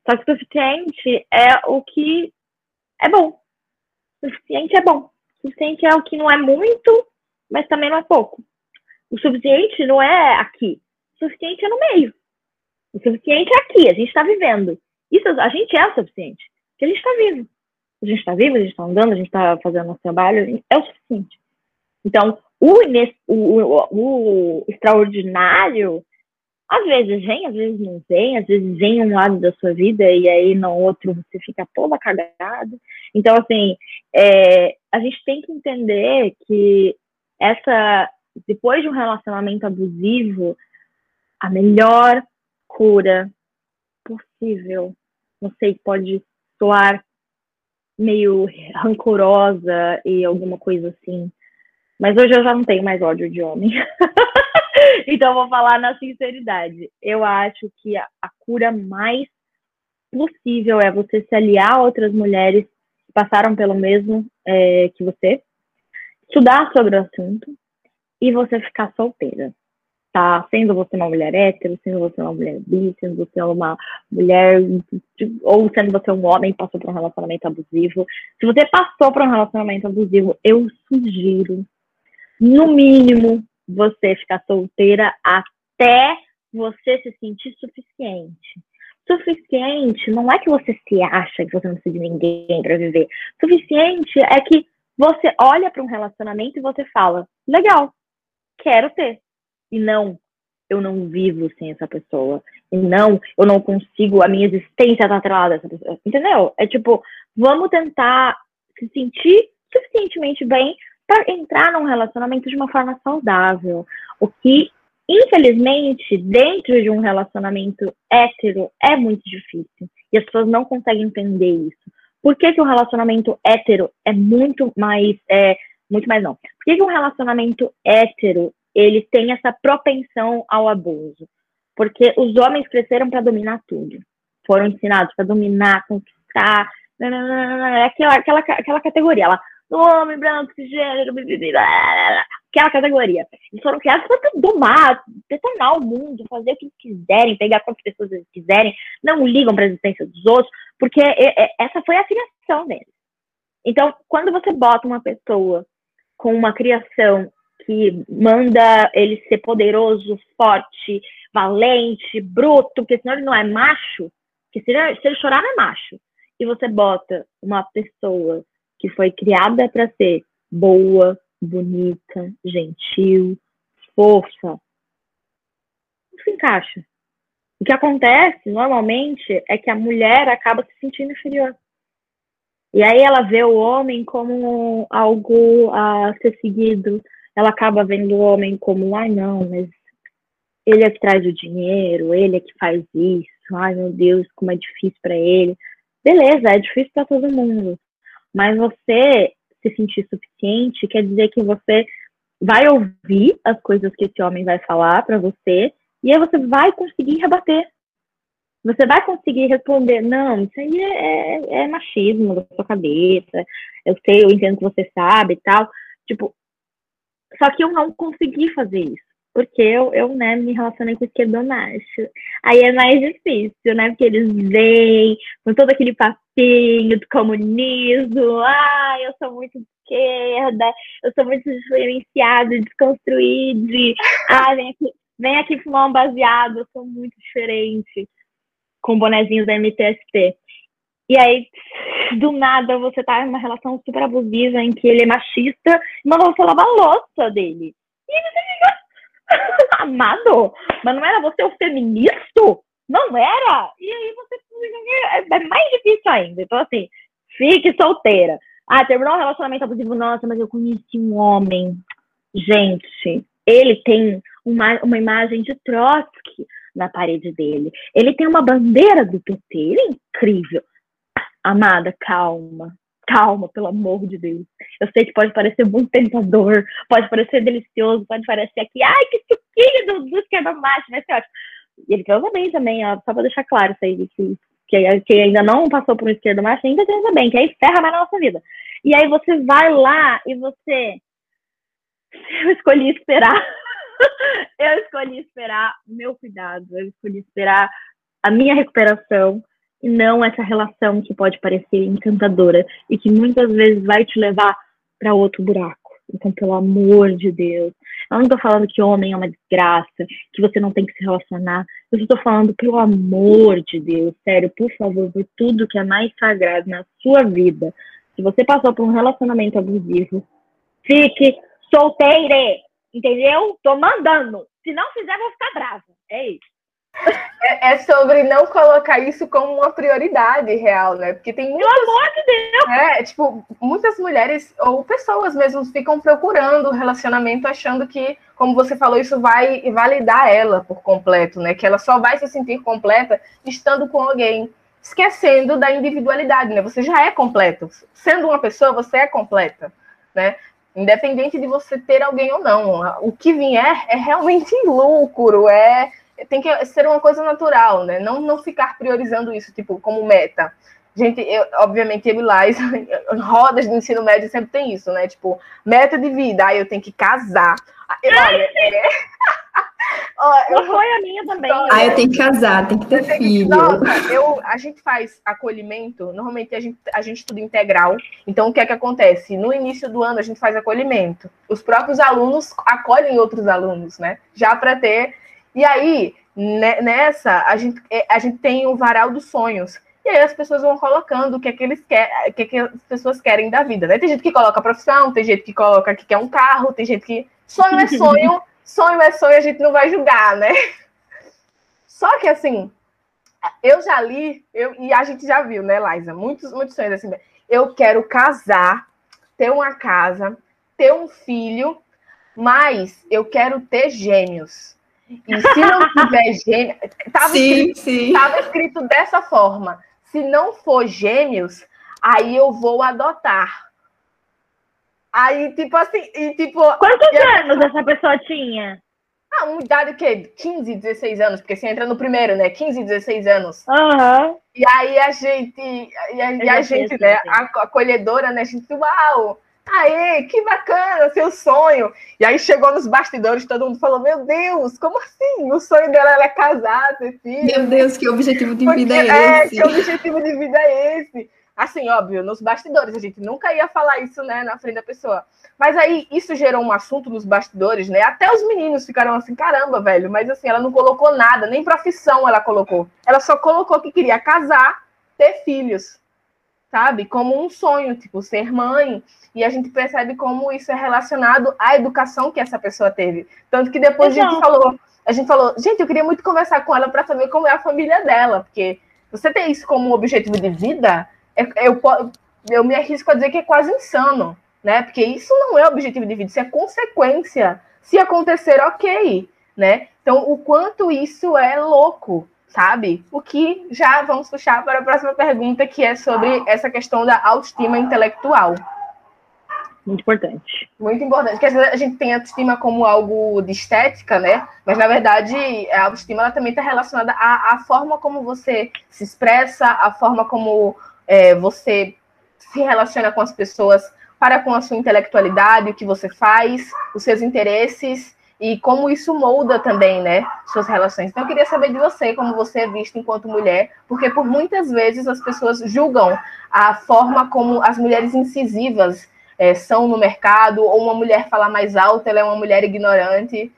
Só que suficiente é o que é bom. Suficiente é bom. Suficiente é o que não é muito, mas também não é pouco. O suficiente não é aqui. O suficiente é no meio. O suficiente é aqui. A gente está vivendo. Isso, a gente é o suficiente. Porque a gente está vivo. A gente está vivo, a gente está andando, a gente está fazendo nosso trabalho. É o suficiente. Então, o, o, o, o extraordinário às vezes vem, às vezes não vem, às vezes vem um lado da sua vida e aí no outro você fica toda cagada. Então, assim, é, a gente tem que entender que essa, depois de um relacionamento abusivo, a melhor cura possível, não sei, pode soar meio rancorosa e alguma coisa assim, mas hoje eu já não tenho mais ódio de homem. então, vou falar na sinceridade. Eu acho que a, a, cura mais possível é você se aliar a outras mulheres que passaram pelo mesmo é, que você, estudar sobre o assunto e você ficar solteira. Tá? Sendo você uma mulher hétero, sendo você uma mulher bi, sendo você uma mulher. ou sendo você um homem que passou por um relacionamento abusivo. Se você passou por um relacionamento abusivo, eu sugiro, no mínimo, você ficar solteira até você se sentir suficiente. Suficiente não é que você se acha que você não precisa de ninguém para viver. Suficiente é que você olha para um relacionamento e você fala: legal, quero ter. E não, eu não vivo sem essa pessoa. E não, eu não consigo, a minha existência tá atrelada a essa pessoa. Entendeu? É tipo, vamos tentar se sentir suficientemente bem para entrar num relacionamento de uma forma saudável. O que, infelizmente, dentro de um relacionamento hétero é muito difícil. E as pessoas não conseguem entender isso. Por que, que o relacionamento hétero é muito mais. É, muito mais não. Por que, que um relacionamento hétero ele tem essa propensão ao abuso? Porque os homens cresceram para dominar tudo. Foram ensinados para dominar, conquistar. É aquela, aquela, aquela categoria. Ela, homem branco, gênero, aquela categoria. Eles foram criados para domar, detonar o mundo, fazer o que quiserem, pegar quantas pessoas eles quiserem, não ligam para a existência dos outros, porque essa foi a criação deles. Então, quando você bota uma pessoa com uma criação que manda ele ser poderoso, forte, valente, bruto, porque senão ele não é macho, que se ele, se ele chorar não é macho, e você bota uma pessoa que foi criada para ser boa, bonita, gentil, fofa, não se encaixa. O que acontece normalmente é que a mulher acaba se sentindo inferior. E aí ela vê o homem como algo a ser seguido. Ela acaba vendo o homem como, ai não, mas ele é que traz o dinheiro, ele é que faz isso. Ai meu Deus, como é difícil para ele. Beleza, é difícil para todo mundo. Mas você se sentir suficiente quer dizer que você vai ouvir as coisas que esse homem vai falar para você e aí você vai conseguir rebater. Você vai conseguir responder, não, isso aí é, é, é machismo da sua cabeça, eu sei, eu entendo que você sabe e tal. Tipo, só que eu não consegui fazer isso porque eu, eu né, me relacionei com esquerdomacho. Aí é mais difícil, né? Porque eles vêm com todo aquele papinho do comunismo. Ah, eu sou muito esquerda, eu sou muito diferenciada, desconstruída. Ah, vem aqui, vem aqui fumar um baseado, eu sou muito diferente. Com bonezinhos da MTST. E aí, do nada, você tá em uma relação super abusiva em que ele é machista manda você lavar a louça dele. E você fica Amado, mas não era você o feminista? Não era? E aí você é, é mais difícil ainda. Então, assim, fique solteira. Ah, terminou um relacionamento abusivo, nossa, mas eu conheci um homem. Gente, ele tem uma, uma imagem de Trotsky na parede dele. Ele tem uma bandeira do PT. Ele é incrível. Amada, calma calma, pelo amor de Deus. Eu sei que pode parecer muito tentador, pode parecer delicioso, pode parecer aqui, ai, que suquinho do, do esquerda macho, vai ser ótimo. E ele transa bem também, ó, só pra deixar claro isso aí, que, que, que ainda não passou por um esquerdo macho, ainda transa bem, que aí ferra mais na nossa vida. E aí você vai lá e você. Eu escolhi esperar. eu escolhi esperar meu cuidado, eu escolhi esperar a minha recuperação e não essa relação que pode parecer encantadora e que muitas vezes vai te levar para outro buraco. Então, pelo amor de Deus, eu não estou falando que homem é uma desgraça, que você não tem que se relacionar. Eu estou falando, pelo amor de Deus, sério, por favor, por tudo que é mais sagrado na sua vida. Se você passou por um relacionamento abusivo, fique solteire, entendeu? Tô mandando. Se não fizer, vou ficar brava. É isso.
É, é, sobre não colocar isso como uma prioridade real, né? Porque tem muitas.
Pelo amor de Deus!
É, tipo, muitas mulheres ou pessoas mesmo ficam procurando relacionamento achando que, como você falou, isso vai validar ela por completo, né? Que ela só vai se sentir completa estando com alguém. Esquecendo da individualidade, né? Você já é completo. Sendo uma pessoa, você é completa, né? Independente de você ter alguém ou não. O que vier é realmente lucro, é tem que ser uma coisa natural, né? Não, não ficar priorizando isso, tipo, como meta. Gente, eu, obviamente, eu e Lais, rodas de ensino médio sempre tem isso, né? Tipo, meta de vida, aí eu tenho que casar. Olha,
é... Olha, eu... foi a minha também.
Ah, eu tenho que casar, tem que ter filho.
Nossa, eu, a gente faz acolhimento, normalmente a gente, a gente estuda integral. Então, o que é que acontece? No início do ano, a gente faz acolhimento. Os próprios alunos acolhem outros alunos, né? Já para ter e aí, nessa, a gente, é, a gente tem o varal dos sonhos. E aí as pessoas vão colocando o que é que eles querem, o que, é que as pessoas querem da vida, né? Tem gente que coloca profissão, tem gente que coloca que quer um carro, tem gente que. Sonho é sonho, sonho é sonho, a gente não vai julgar, né? Só que assim, eu já li, eu, e a gente já viu, né, Liza? Muitos, muitos sonhos assim. Eu quero casar, ter uma casa, ter um filho, mas eu quero ter gêmeos. E se não tiver gêmeos. Estava escrito, escrito dessa forma: se não for gêmeos, aí eu vou adotar. Aí, tipo assim, e tipo.
Quantos eu... anos essa pessoa tinha?
Ah, uma idade o quê? 15, 16 anos, porque você entra no primeiro, né? 15, 16 anos.
Uhum.
E aí a gente, e a, e a gente, né? A, acolhedora, né? A gente, uau! Aê, que bacana, seu sonho. E aí chegou nos bastidores, todo mundo falou: Meu Deus, como assim? O sonho dela é casar, ter filho.
Meu Deus, que objetivo de vida é, é esse?
É, que objetivo de vida é esse? Assim, óbvio, nos bastidores, a gente nunca ia falar isso, né, na frente da pessoa. Mas aí isso gerou um assunto nos bastidores, né? Até os meninos ficaram assim, caramba, velho, mas assim, ela não colocou nada, nem profissão ela colocou. Ela só colocou que queria casar, ter filhos, sabe? Como um sonho, tipo, ser mãe. E a gente percebe como isso é relacionado à educação que essa pessoa teve. Tanto que depois Exato. a gente falou, a gente falou, gente, eu queria muito conversar com ela para saber como é a família dela, porque você ter isso como um objetivo de vida, eu, eu, eu me arrisco a dizer que é quase insano, né? Porque isso não é objetivo de vida, isso é consequência. Se acontecer, ok, né? Então, o quanto isso é louco, sabe? O que já vamos puxar para a próxima pergunta, que é sobre essa questão da autoestima intelectual.
Muito importante.
Muito importante, porque às vezes a gente tem a autoestima como algo de estética, né? Mas na verdade a autoestima ela também está relacionada à, à, forma como você se expressa, à forma como é, você se relaciona com as pessoas para com a sua intelectualidade, o que você faz, os seus interesses e como isso molda também, né, suas relações. Então eu queria saber de você, como você é vista enquanto mulher, porque por muitas vezes as pessoas julgam a forma como as mulheres incisivas é, são no mercado, ou uma mulher falar mais alto, ela é uma mulher ignorante.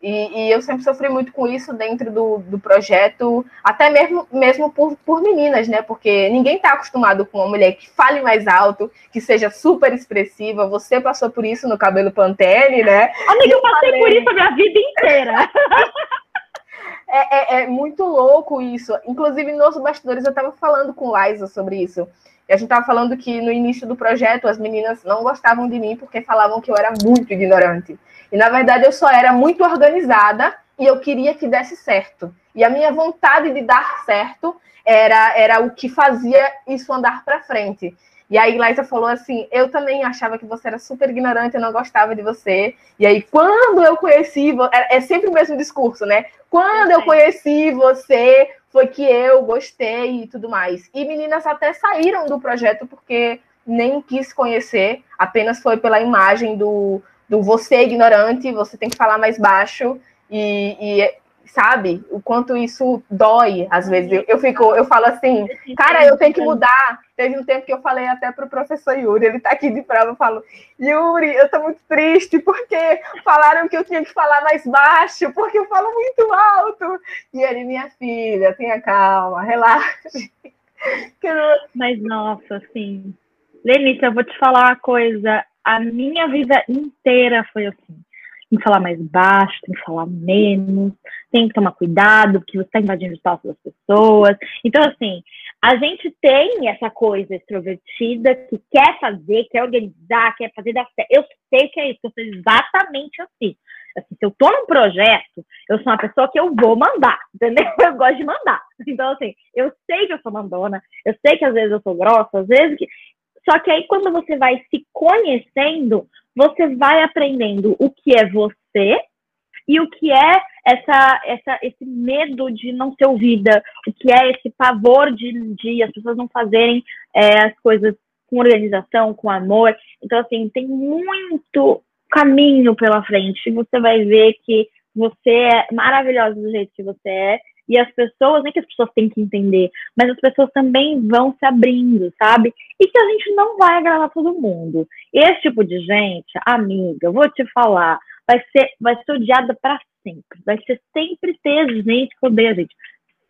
E, e, eu sempre sofri muito com isso dentro do, do projeto, até mesmo, mesmo por, por meninas, né? Porque ninguém está acostumado com uma mulher que fale mais alto, que seja super expressiva. Você passou por isso no cabelo Pantene, né?
Amiga, eu passei falei... por isso a minha vida inteira.
é, é, é, muito louco isso. Inclusive, nos bastidores, eu estava falando com Liza sobre isso. E a gente estava falando que no início do projeto as meninas não gostavam de mim porque falavam que eu era muito ignorante. E na verdade eu só era muito organizada e eu queria que desse certo. E a minha vontade de dar certo era, era o que fazia isso andar para frente. E aí Laísa falou assim: eu também achava que você era super ignorante, eu não gostava de você. E aí, quando eu conheci, é, é sempre o mesmo discurso, né? Quando eu conheci você, foi que eu gostei e tudo mais. E meninas até saíram do projeto porque nem quis conhecer, apenas foi pela imagem do, do você é ignorante, você tem que falar mais baixo e, e sabe o quanto isso dói às vezes. Eu, eu, fico, eu falo assim, cara, eu tenho que mudar. Teve um tempo que eu falei até para o professor Yuri, ele está aqui de prova, eu falo, Yuri, eu estou muito triste porque falaram que eu tinha que falar mais baixo, porque eu falo muito alto. E ele, minha filha, tenha calma, relaxe.
Mas nossa, assim, Lenice, eu vou te falar uma coisa a minha vida inteira foi assim. Tem que falar mais baixo, tem que falar menos, tem que tomar cuidado, porque você está invadindo o espaço das pessoas. Então, assim, a gente tem essa coisa extrovertida que quer fazer, quer organizar, quer fazer dar certo. Eu sei que é isso, eu sou exatamente assim. assim. Se eu tô num projeto, eu sou uma pessoa que eu vou mandar, entendeu? Eu gosto de mandar. Então, assim, eu sei que eu sou mandona, eu sei que às vezes eu sou grossa, às vezes que. Só que aí, quando você vai se conhecendo, você vai aprendendo o que é você e o que é essa, essa, esse medo de não ser ouvida, o que é esse pavor de, de as pessoas não fazerem é, as coisas com organização, com amor. Então, assim, tem muito caminho pela frente. Você vai ver que você é maravilhosa do jeito que você é e as pessoas, nem que as pessoas têm que entender, mas as pessoas também vão se abrindo, sabe? E que a gente não vai agradar todo mundo. Esse tipo de gente, amiga, vou te falar, vai ser, vai ser odiada para sempre. Vai ser sempre ter gente que odeia a gente.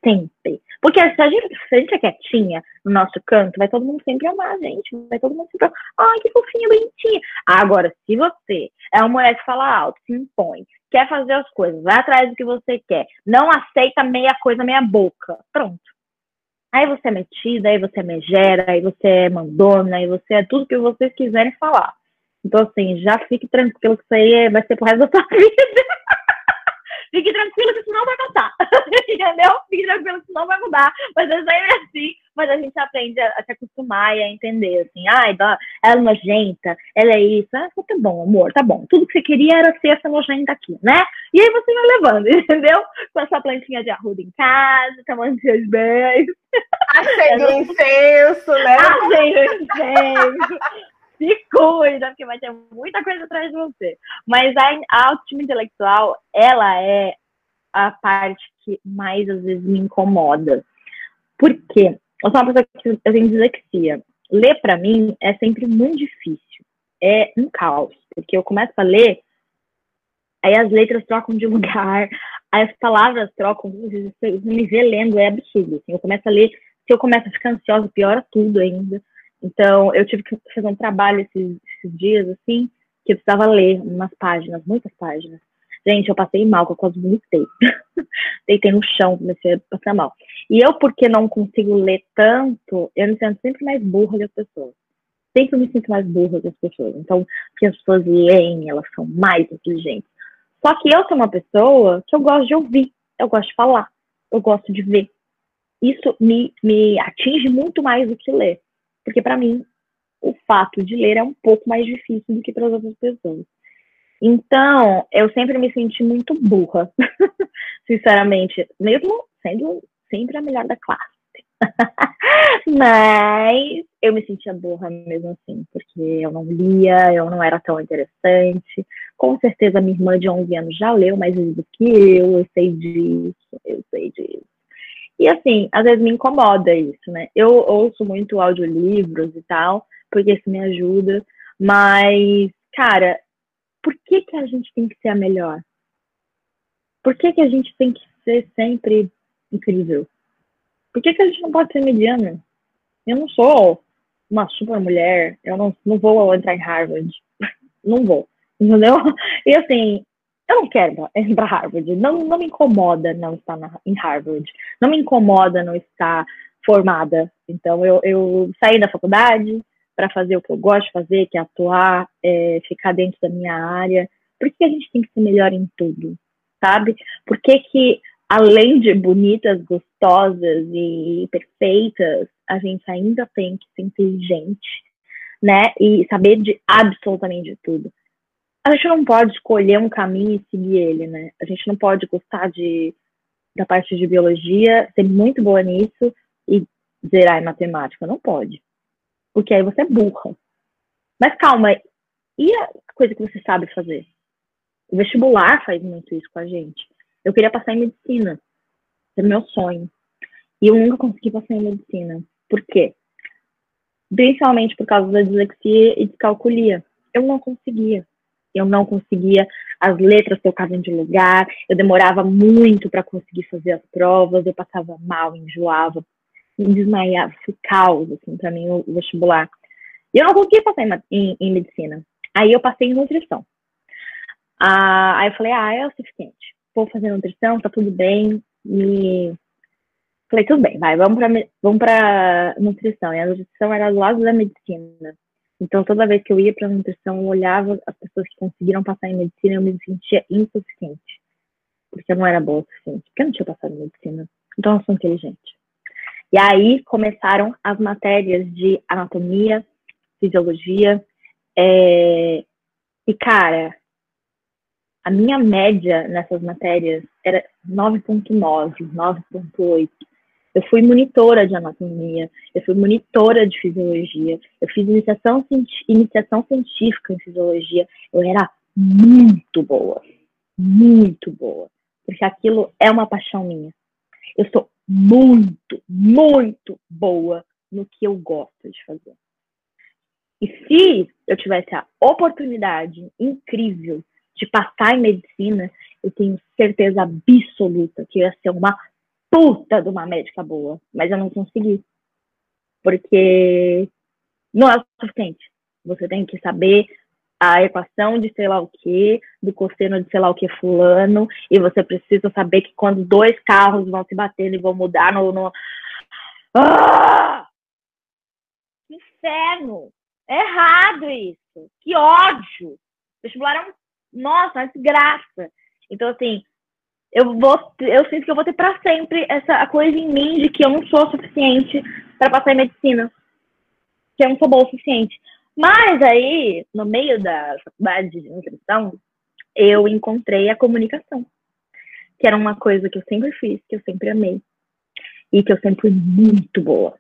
Sempre. Porque se a, gente, se a gente é quietinha no nosso canto, vai todo mundo sempre amar a gente. Vai todo mundo sempre. Ai, que fofinha, bonitinha. Agora, se você é uma mulher que fala alto, se impõe, quer fazer as coisas, vai atrás do que você quer, não aceita meia coisa, meia boca. Pronto. Aí você é metida, aí você é megera, aí você é mandona, aí você é tudo que vocês quiserem falar. Então, assim, já fique tranquilo que isso aí vai ser pro resto da sua vida. Fique tranquilo que isso não vai mudar. Entendeu? Fique tranquilo que isso não vai mudar. Mas é sempre assim. Mas a gente aprende a, a se acostumar e a entender, assim, ai, ela é nojenta, ela é isso. Ah, tá bom, amor, tá bom. Tudo que você queria era ser essa nojenta aqui, né? E aí você vai levando, entendeu? Com essa plantinha de arruda em casa, tomando seus banhos.
Acende o incenso, né?
Acende o incenso se cuida, porque vai ter muita coisa atrás de você. Mas a, autoestima intelectual, ela é a parte que mais às vezes me incomoda. Por quê? Eu sou uma pessoa que eu tenho dislexia. Ler para mim é sempre muito difícil. É um caos, porque eu começo a ler, aí as letras trocam de lugar, aí as palavras trocam, você me vê lendo, é absurdo. Assim, eu começo a ler, se eu começo a ficar ansiosa, piora tudo ainda. Então, eu tive que fazer um trabalho esses, esses dias, assim, que eu precisava ler umas páginas, muitas páginas. Gente, eu passei mal, que eu quase vomitei. Deitei no chão, comecei a passar mal. E eu, porque não consigo ler tanto, eu me sinto sempre mais burra que as pessoas. Sempre me sinto mais burra que as pessoas. Então, que as pessoas leem, elas são mais inteligentes. Só que eu sou uma pessoa que eu gosto de ouvir, eu gosto de falar, eu gosto de ver. Isso me, me atinge muito mais do que ler. Porque para mim, o fato de ler é um pouco mais difícil do que para as outras pessoas. Então, eu sempre me senti muito burra, sinceramente, mesmo sendo sempre a melhor da classe. Mas eu me sentia burra mesmo assim, porque eu não lia, eu não era tão interessante. Com certeza minha irmã de 11 anos já leu mais livros que eu, eu sei disso, eu sei disso. E assim, às vezes me incomoda isso, né? Eu ouço muito audiolivros e tal, porque isso me ajuda, mas, cara, por que, que a gente tem que ser a melhor? Por que, que a gente tem que ser sempre incrível? Por que, que a gente não pode ser mediana? Eu não sou uma super mulher, eu não, não vou entrar em Harvard. Não vou, entendeu? E assim, eu não quero ir para Harvard. Não, não me incomoda não estar na, em Harvard. Não me incomoda não estar formada. Então, eu, eu saí da faculdade para fazer o que eu gosto de fazer, que é atuar, é, ficar dentro da minha área. Por que a gente tem que ser melhor em tudo? Sabe? Por que, que além de bonitas, gostosas e perfeitas, a gente ainda tem que ser inteligente, né? E saber de absolutamente tudo a gente não pode escolher um caminho e seguir ele, né? A gente não pode gostar de, da parte de biologia, ser muito boa nisso e zerar em matemática. Não pode. Porque aí você é burra. Mas calma, e a coisa que você sabe fazer? O vestibular faz muito isso com a gente. Eu queria passar em medicina. Era meu sonho. E eu nunca consegui passar em medicina. Por quê? Principalmente por causa da dislexia e descalculia. Eu não conseguia eu não conseguia, as letras tocavam de lugar, eu demorava muito para conseguir fazer as provas, eu passava mal, enjoava, desmaiava, foi caos, assim, para mim, o, vestibular. E eu não conseguia passar em, em, em, medicina. Aí eu passei em nutrição. Ah, aí eu falei, ah, é o suficiente. Vou fazer nutrição, tá tudo bem. E falei, tudo bem, vai, vamos para vamos nutrição. E a nutrição era do lado da medicina. Então, toda vez que eu ia para a nutrição, eu olhava as pessoas que conseguiram passar em medicina, eu me sentia insuficiente. Porque eu não era boa o suficiente. Porque eu não tinha passado em medicina. Então, eu sou inteligente. E aí começaram as matérias de anatomia, fisiologia. É... E, cara, a minha média nessas matérias era 9,9, 9,8. Eu fui monitora de anatomia, eu fui monitora de fisiologia, eu fiz iniciação, iniciação científica em fisiologia. Eu era muito boa, muito boa, porque aquilo é uma paixão minha. Eu sou muito, muito boa no que eu gosto de fazer. E se eu tivesse a oportunidade incrível de passar em medicina, eu tenho certeza absoluta que ia ser uma puta de uma médica boa, mas eu não consegui. Porque não é o suficiente. Você tem que saber a equação de sei lá o que, do cosseno de sei lá o que fulano, e você precisa saber que quando dois carros vão se batendo e vão mudar no. no... Ah! Inferno! É errado isso! Que ódio! Vestibular é um. Nossa, uma desgraça! Então, assim, eu vou eu sinto que eu vou ter para sempre essa coisa em mim de que eu não sou suficiente para passar em medicina. Que eu não sou boa o suficiente. Mas aí no meio da faculdade de nutrição eu encontrei a comunicação. Que era uma coisa que eu sempre fiz que eu sempre amei. E que eu sempre fui muito boa.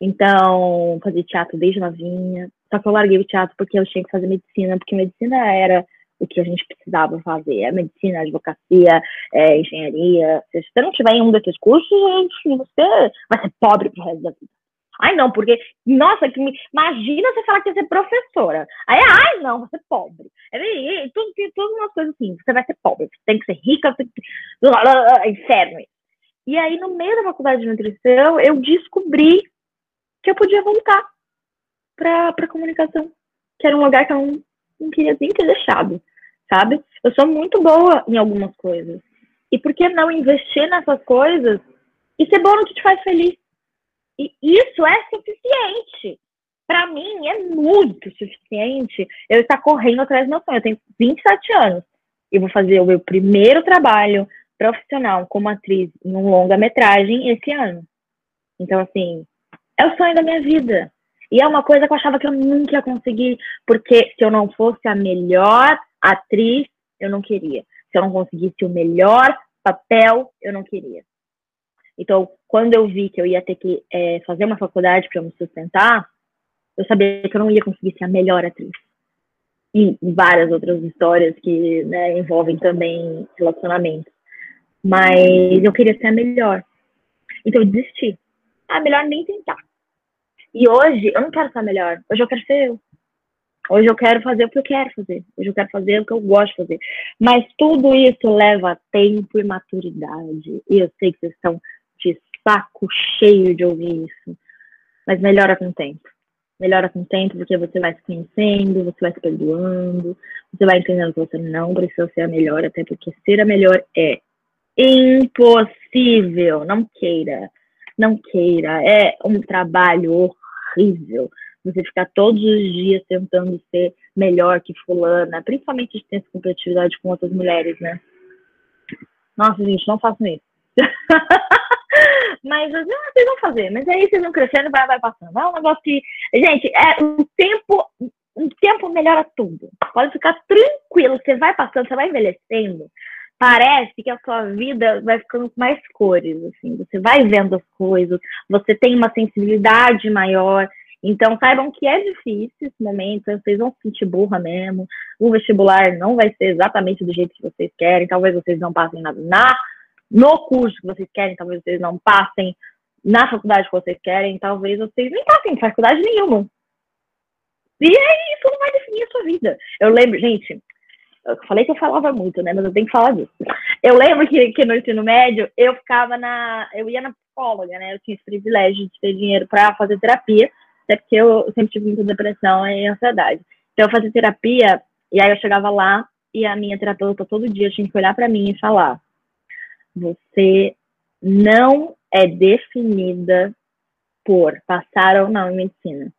Então fazia teatro desde novinha. Só que eu larguei o teatro porque eu tinha que fazer medicina porque medicina era o que a gente precisava fazer. É medicina, advocacia, é engenharia. Se você não tiver em um desses cursos, você vai ser pobre pro resto da vida. Ai, não, porque, nossa, que me... imagina você falar que ia ser professora. Aí, ai, não, você é pobre. É, tudo, todas umas coisas assim, você vai ser pobre, você tem que ser rica, você tem que... inferno. E aí, no meio da faculdade de nutrição, eu descobri que eu podia voltar para comunicação, que era um lugar que eu não, não queria nem ter deixado sabe? Eu sou muito boa em algumas coisas. E por que não investir nessas coisas e ser bom no que te faz feliz? E isso é suficiente. Para mim, é muito suficiente eu estar correndo atrás do meu sonho. Eu tenho 27 anos e vou fazer o meu primeiro trabalho profissional como atriz em um longa-metragem esse ano. Então, assim, é o sonho da minha vida. E é uma coisa que eu achava que eu nunca ia conseguir, porque se eu não fosse a melhor Atriz, eu não queria. Se eu não conseguisse o melhor papel, eu não queria. Então, quando eu vi que eu ia ter que é, fazer uma faculdade para me sustentar, eu sabia que eu não ia conseguir ser a melhor atriz. E várias outras histórias que né, envolvem também relacionamento. Mas eu queria ser a melhor. Então eu desisti. Ah, melhor nem tentar. E hoje eu não quero ser a melhor. Hoje eu quero ser eu. Hoje eu quero fazer o que eu quero fazer. Hoje eu quero fazer o que eu gosto de fazer. Mas tudo isso leva tempo e maturidade. E eu sei que vocês estão de saco cheio de ouvir isso. Mas melhora com o tempo. Melhora com o tempo porque você vai se conhecendo, você vai se perdoando, você vai entendendo que você não precisa ser a melhor, até porque ser a melhor é impossível. Não queira. Não queira. É um trabalho horrível você ficar todos os dias tentando ser melhor que fulana, principalmente de ter essa competitividade com outras mulheres, né? Nossa, gente, não façam isso. mas não, vocês vão fazer, mas aí vocês vão crescendo vai, vai passando. É um negócio que. Gente, é um tempo. Um tempo melhora tudo. Pode ficar tranquilo, você vai passando, você vai envelhecendo. Parece que a sua vida vai ficando com mais cores, assim. Você vai vendo as coisas, você tem uma sensibilidade maior. Então, saibam que é difícil esse momento, vocês vão se sentir burra mesmo. O vestibular não vai ser exatamente do jeito que vocês querem, talvez vocês não passem na, na no curso que vocês querem, talvez vocês não passem na faculdade que vocês querem, talvez vocês nem passem em faculdade nenhuma. E aí, isso não vai definir a sua vida. Eu lembro, gente, eu falei que eu falava muito, né? Mas eu tenho que falar disso. Eu lembro que, que no ensino médio eu ficava na. Eu ia na psicóloga, né? Eu tinha esse privilégio de ter dinheiro para fazer terapia até porque eu sempre tive muita depressão e ansiedade. Então eu fazia terapia, e aí eu chegava lá, e a minha terapeuta todo dia tinha que olhar para mim e falar: Você não é definida por passar ou não em medicina.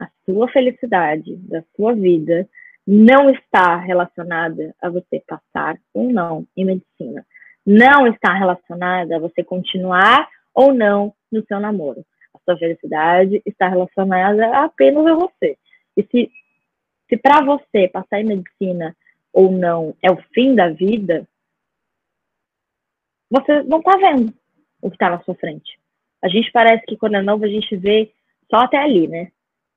A sua felicidade da sua vida não está relacionada a você passar ou não em medicina. Não está relacionada a você continuar ou não no seu namoro sua felicidade está relacionada apenas a você. E se, se para você passar em medicina ou não é o fim da vida, você não está vendo o que está na sua frente. A gente parece que quando é novo a gente vê só até ali, né?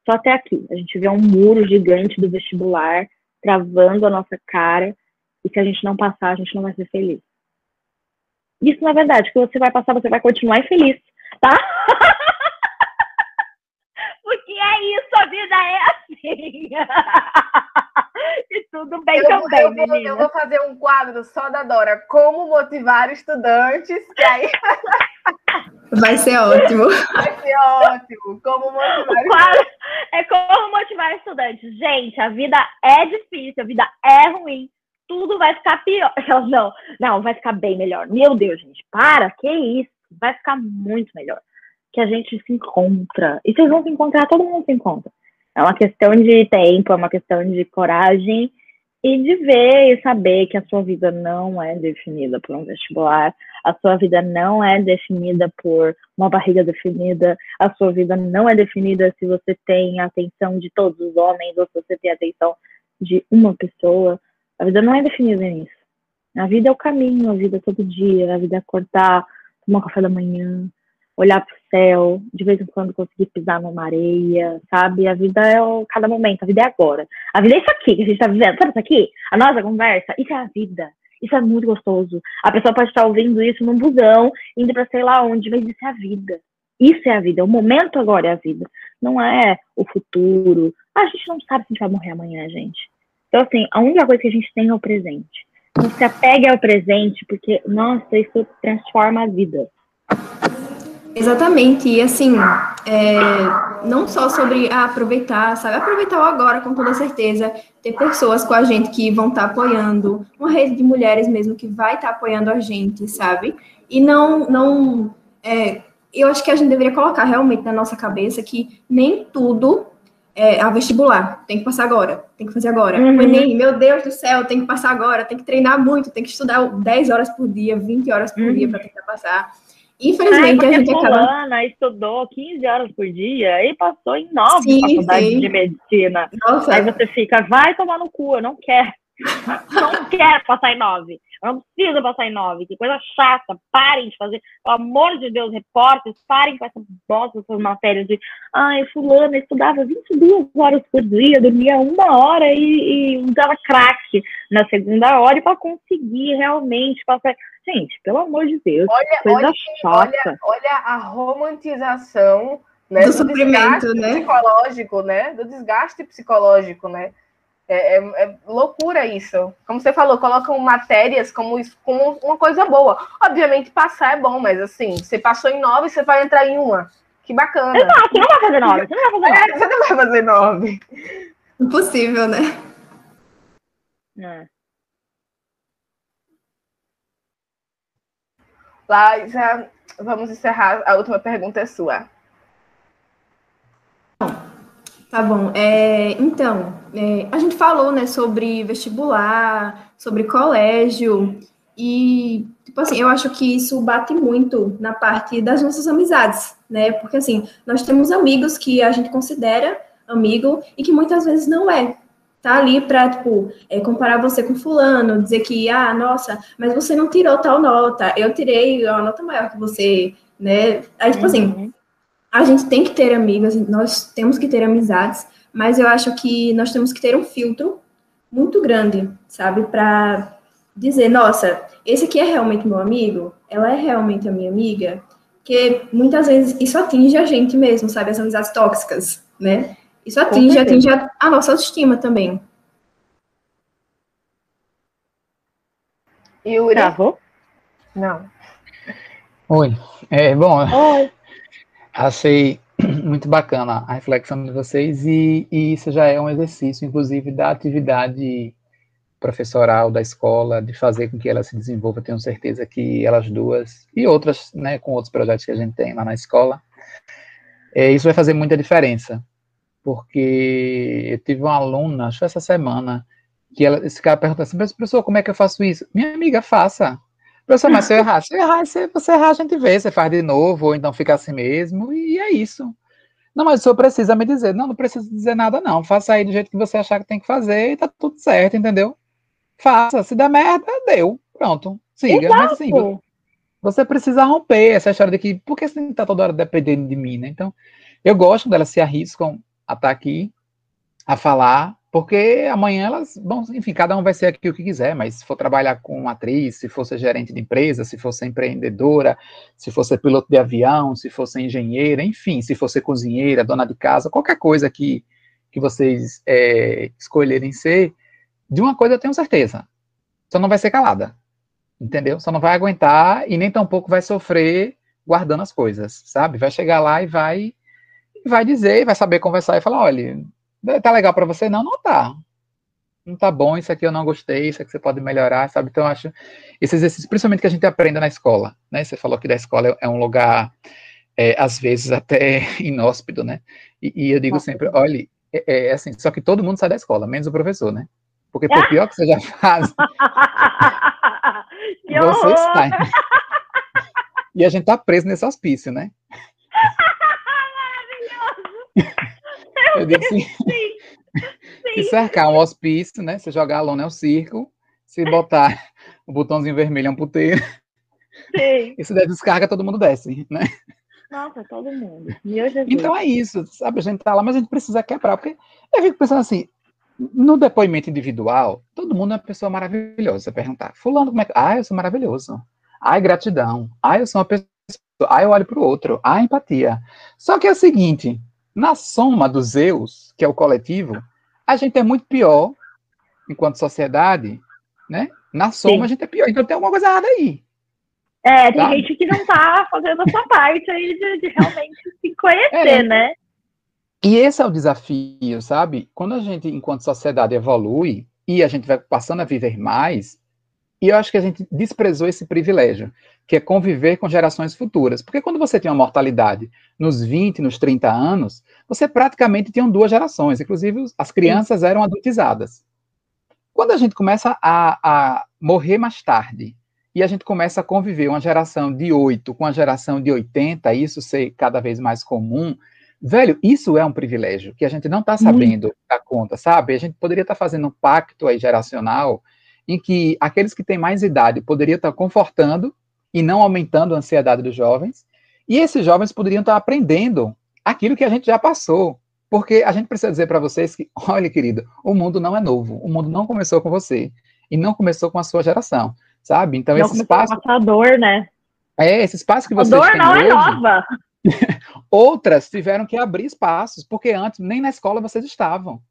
Só até aqui. A gente vê um muro gigante do vestibular travando a nossa cara e se a gente não passar, a gente não vai ser feliz. Isso não é verdade, que você vai passar, você vai continuar infeliz, tá? porque é isso, a vida é assim. e tudo bem
eu também. eu, vou, eu vou fazer um quadro só da Dora, como motivar estudantes, que aí...
Vai ser ótimo.
Vai ser ótimo. Como motivar
estudantes. É como motivar estudantes. Gente, a vida é difícil, a vida é ruim. Tudo vai ficar pior. Não, não, vai ficar bem melhor. Meu Deus, gente, para, que isso? Vai ficar muito melhor. Que a gente se encontra. E vocês vão se encontrar, todo mundo se encontra. É uma questão de tempo, é uma questão de coragem e de ver e saber que a sua vida não é definida por um vestibular, a sua vida não é definida por uma barriga definida, a sua vida não é definida se você tem a atenção de todos os homens ou se você tem a atenção de uma pessoa. A vida não é definida nisso. A vida é o caminho, a vida é todo dia, a vida é acordar, tomar café da manhã, olhar para o céu, de vez em quando conseguir pisar numa areia, sabe? A vida é o, cada momento, a vida é agora. A vida é isso aqui que a gente está vivendo, sabe isso aqui? A nossa conversa, isso é a vida. Isso é muito gostoso. A pessoa pode estar ouvindo isso num busão, indo para sei lá onde, mas isso é a vida. Isso é a vida. O momento agora é a vida. Não é o futuro. A gente não sabe se a gente vai morrer amanhã, gente. Então, assim, a única coisa que a gente tem é o presente. Não se apegue ao presente, porque, nossa, isso transforma a vida.
Exatamente, e assim, é, não só sobre aproveitar, sabe? Aproveitar o agora, com toda certeza, ter pessoas com a gente que vão estar tá apoiando, uma rede de mulheres mesmo que vai estar tá apoiando a gente, sabe? E não, não, é, eu acho que a gente deveria colocar realmente na nossa cabeça que nem tudo é a vestibular, tem que passar agora, tem que fazer agora. Uhum. O Enem, meu Deus do céu, tem que passar agora, tem que treinar muito, tem que estudar 10 horas por dia, 20 horas por uhum. dia para tentar passar.
Infelizmente, Ai, a gente acaba. estudou 15 horas por dia e passou em nove faculdades de medicina. Nossa. Aí você fica, vai tomar no cu, eu não quero. Não quero passar em nove. Eu não preciso passar em nove. Que coisa chata. Parem de fazer. Pelo amor de Deus, repórteres, parem com essa bosta, essas matérias de. Ai, fulana estudava 22 horas por dia, dormia uma hora e, e usava crack na segunda hora para conseguir realmente passar. Gente, pelo amor de Deus, olha, coisa olha, chata.
Olha, olha a romantização né,
do, do sofrimento,
né? psicológico, né? Do desgaste psicológico, né? É, é, é, loucura isso. Como você falou, colocam matérias como, como uma coisa boa. Obviamente, passar é bom, mas assim, você passou em nove, você vai entrar em uma. Que bacana.
Exato, você não vai fazer nove. Você não vai fazer nove.
É, você não vai fazer nove.
Impossível, né?
É. Lá, já vamos encerrar. A última pergunta é sua.
Tá bom. É, então, é, a gente falou, né, sobre vestibular, sobre colégio, e, tipo assim, eu acho que isso bate muito na parte das nossas amizades, né? Porque, assim, nós temos amigos que a gente considera amigo e que muitas vezes não é tá ali para, tipo, é, comparar você com fulano, dizer que, ah, nossa, mas você não tirou tal nota, eu tirei uma nota maior que você, né? Aí, tipo assim, uhum. assim, a gente tem que ter amigos, nós temos que ter amizades, mas eu acho que nós temos que ter um filtro muito grande, sabe, para dizer, nossa, esse aqui é realmente meu amigo, ela é realmente a minha amiga, que muitas vezes isso atinge a gente mesmo, sabe, as amizades tóxicas, né? Isso atinge, atinge a, a nossa autoestima também.
Yuri? Travou? Não.
Oi. É, bom, Oi. Achei muito bacana a reflexão de vocês e, e, isso já é um exercício, inclusive, da atividade professoral da escola, de fazer com que ela se desenvolva. Tenho certeza que elas duas e outras, né, com outros projetos que a gente tem lá na escola, é, isso vai fazer muita diferença porque eu tive uma aluna, acho que essa semana, que ela, esse cara perguntou assim, professor, como é que eu faço isso? Minha amiga, faça. Professor, mas se eu errar, se eu errar, se você errar, a gente vê, você faz de novo, ou então fica assim mesmo, e é isso. Não, mas o senhor precisa me dizer. Não, não precisa dizer nada, não. Faça aí do jeito que você achar que tem que fazer e tá tudo certo, entendeu? Faça. Se der merda, deu. Pronto. Siga. Exato. Mas assim, você precisa romper essa história de que, por que você tá toda hora dependendo de mim, né? Então, eu gosto delas se arriscam a estar tá aqui, a falar, porque amanhã elas vão, enfim, cada um vai ser aqui o que quiser, mas se for trabalhar com atriz, se for ser gerente de empresa, se for ser empreendedora, se for ser piloto de avião, se for ser engenheira, enfim, se for ser cozinheira, dona de casa, qualquer coisa que, que vocês é, escolherem ser, De uma coisa eu tenho certeza. Só não vai ser calada. Entendeu? Só não vai aguentar e nem tampouco vai sofrer guardando as coisas, sabe? Vai chegar lá e vai vai dizer, vai saber conversar e falar, olha, tá legal para você? Não, não tá. Não tá bom, isso aqui eu não gostei, isso aqui você pode melhorar, sabe? Então, eu acho esse exercício, principalmente que a gente aprende na escola, né? Você falou que da escola é um lugar, é, às vezes, até inóspito, né? E, e eu digo sempre, olha, é, é, assim, só que todo mundo sai da escola, menos o professor, né? Porque por pior que seja a fase, você sai. E a gente tá preso nesse hospício, né? Eu digo assim, se cercar um hospício, né? Você jogar a lona é um circo, se botar o botãozinho vermelho é um puteiro. Sim. E se der descarga, todo mundo desce, né?
Nossa, todo mundo.
Então é isso, sabe? A gente tá lá, mas a gente precisa quebrar, porque eu fico pensando assim, no depoimento individual, todo mundo é uma pessoa maravilhosa. Você perguntar, fulano, como é que... Ah, eu sou maravilhoso. Ai, gratidão. Ai, eu sou uma pessoa... Ai, eu olho para o outro. Ai, empatia. Só que é o seguinte, na soma dos eus, que é o coletivo, a gente é muito pior enquanto sociedade, né? Na soma Sim. a gente é pior. Então tem alguma coisa errada aí.
É, tem tá? gente que não tá fazendo a sua parte aí de, de realmente se conhecer, é. né?
E esse é o desafio, sabe? Quando a gente, enquanto sociedade, evolui e a gente vai passando a viver mais, e eu acho que a gente desprezou esse privilégio, que é conviver com gerações futuras. Porque quando você tem uma mortalidade nos 20, nos 30 anos, você praticamente tinha duas gerações, inclusive as crianças eram adultizadas. Quando a gente começa a, a morrer mais tarde, e a gente começa a conviver uma geração de 8 com a geração de 80, isso ser cada vez mais comum, velho, isso é um privilégio que a gente não está sabendo dar conta, sabe? A gente poderia estar tá fazendo um pacto aí geracional em que aqueles que têm mais idade poderiam estar confortando e não aumentando a ansiedade dos jovens, e esses jovens poderiam estar aprendendo aquilo que a gente já passou. Porque a gente precisa dizer para vocês que, olha, querido, o mundo não é novo, o mundo não começou com você e não começou com a sua geração, sabe? Então
não
esse espaço
com a dor, né?
É, esse espaço que vocês
a dor não é hoje, é nova.
outras tiveram que abrir espaços, porque antes nem na escola vocês estavam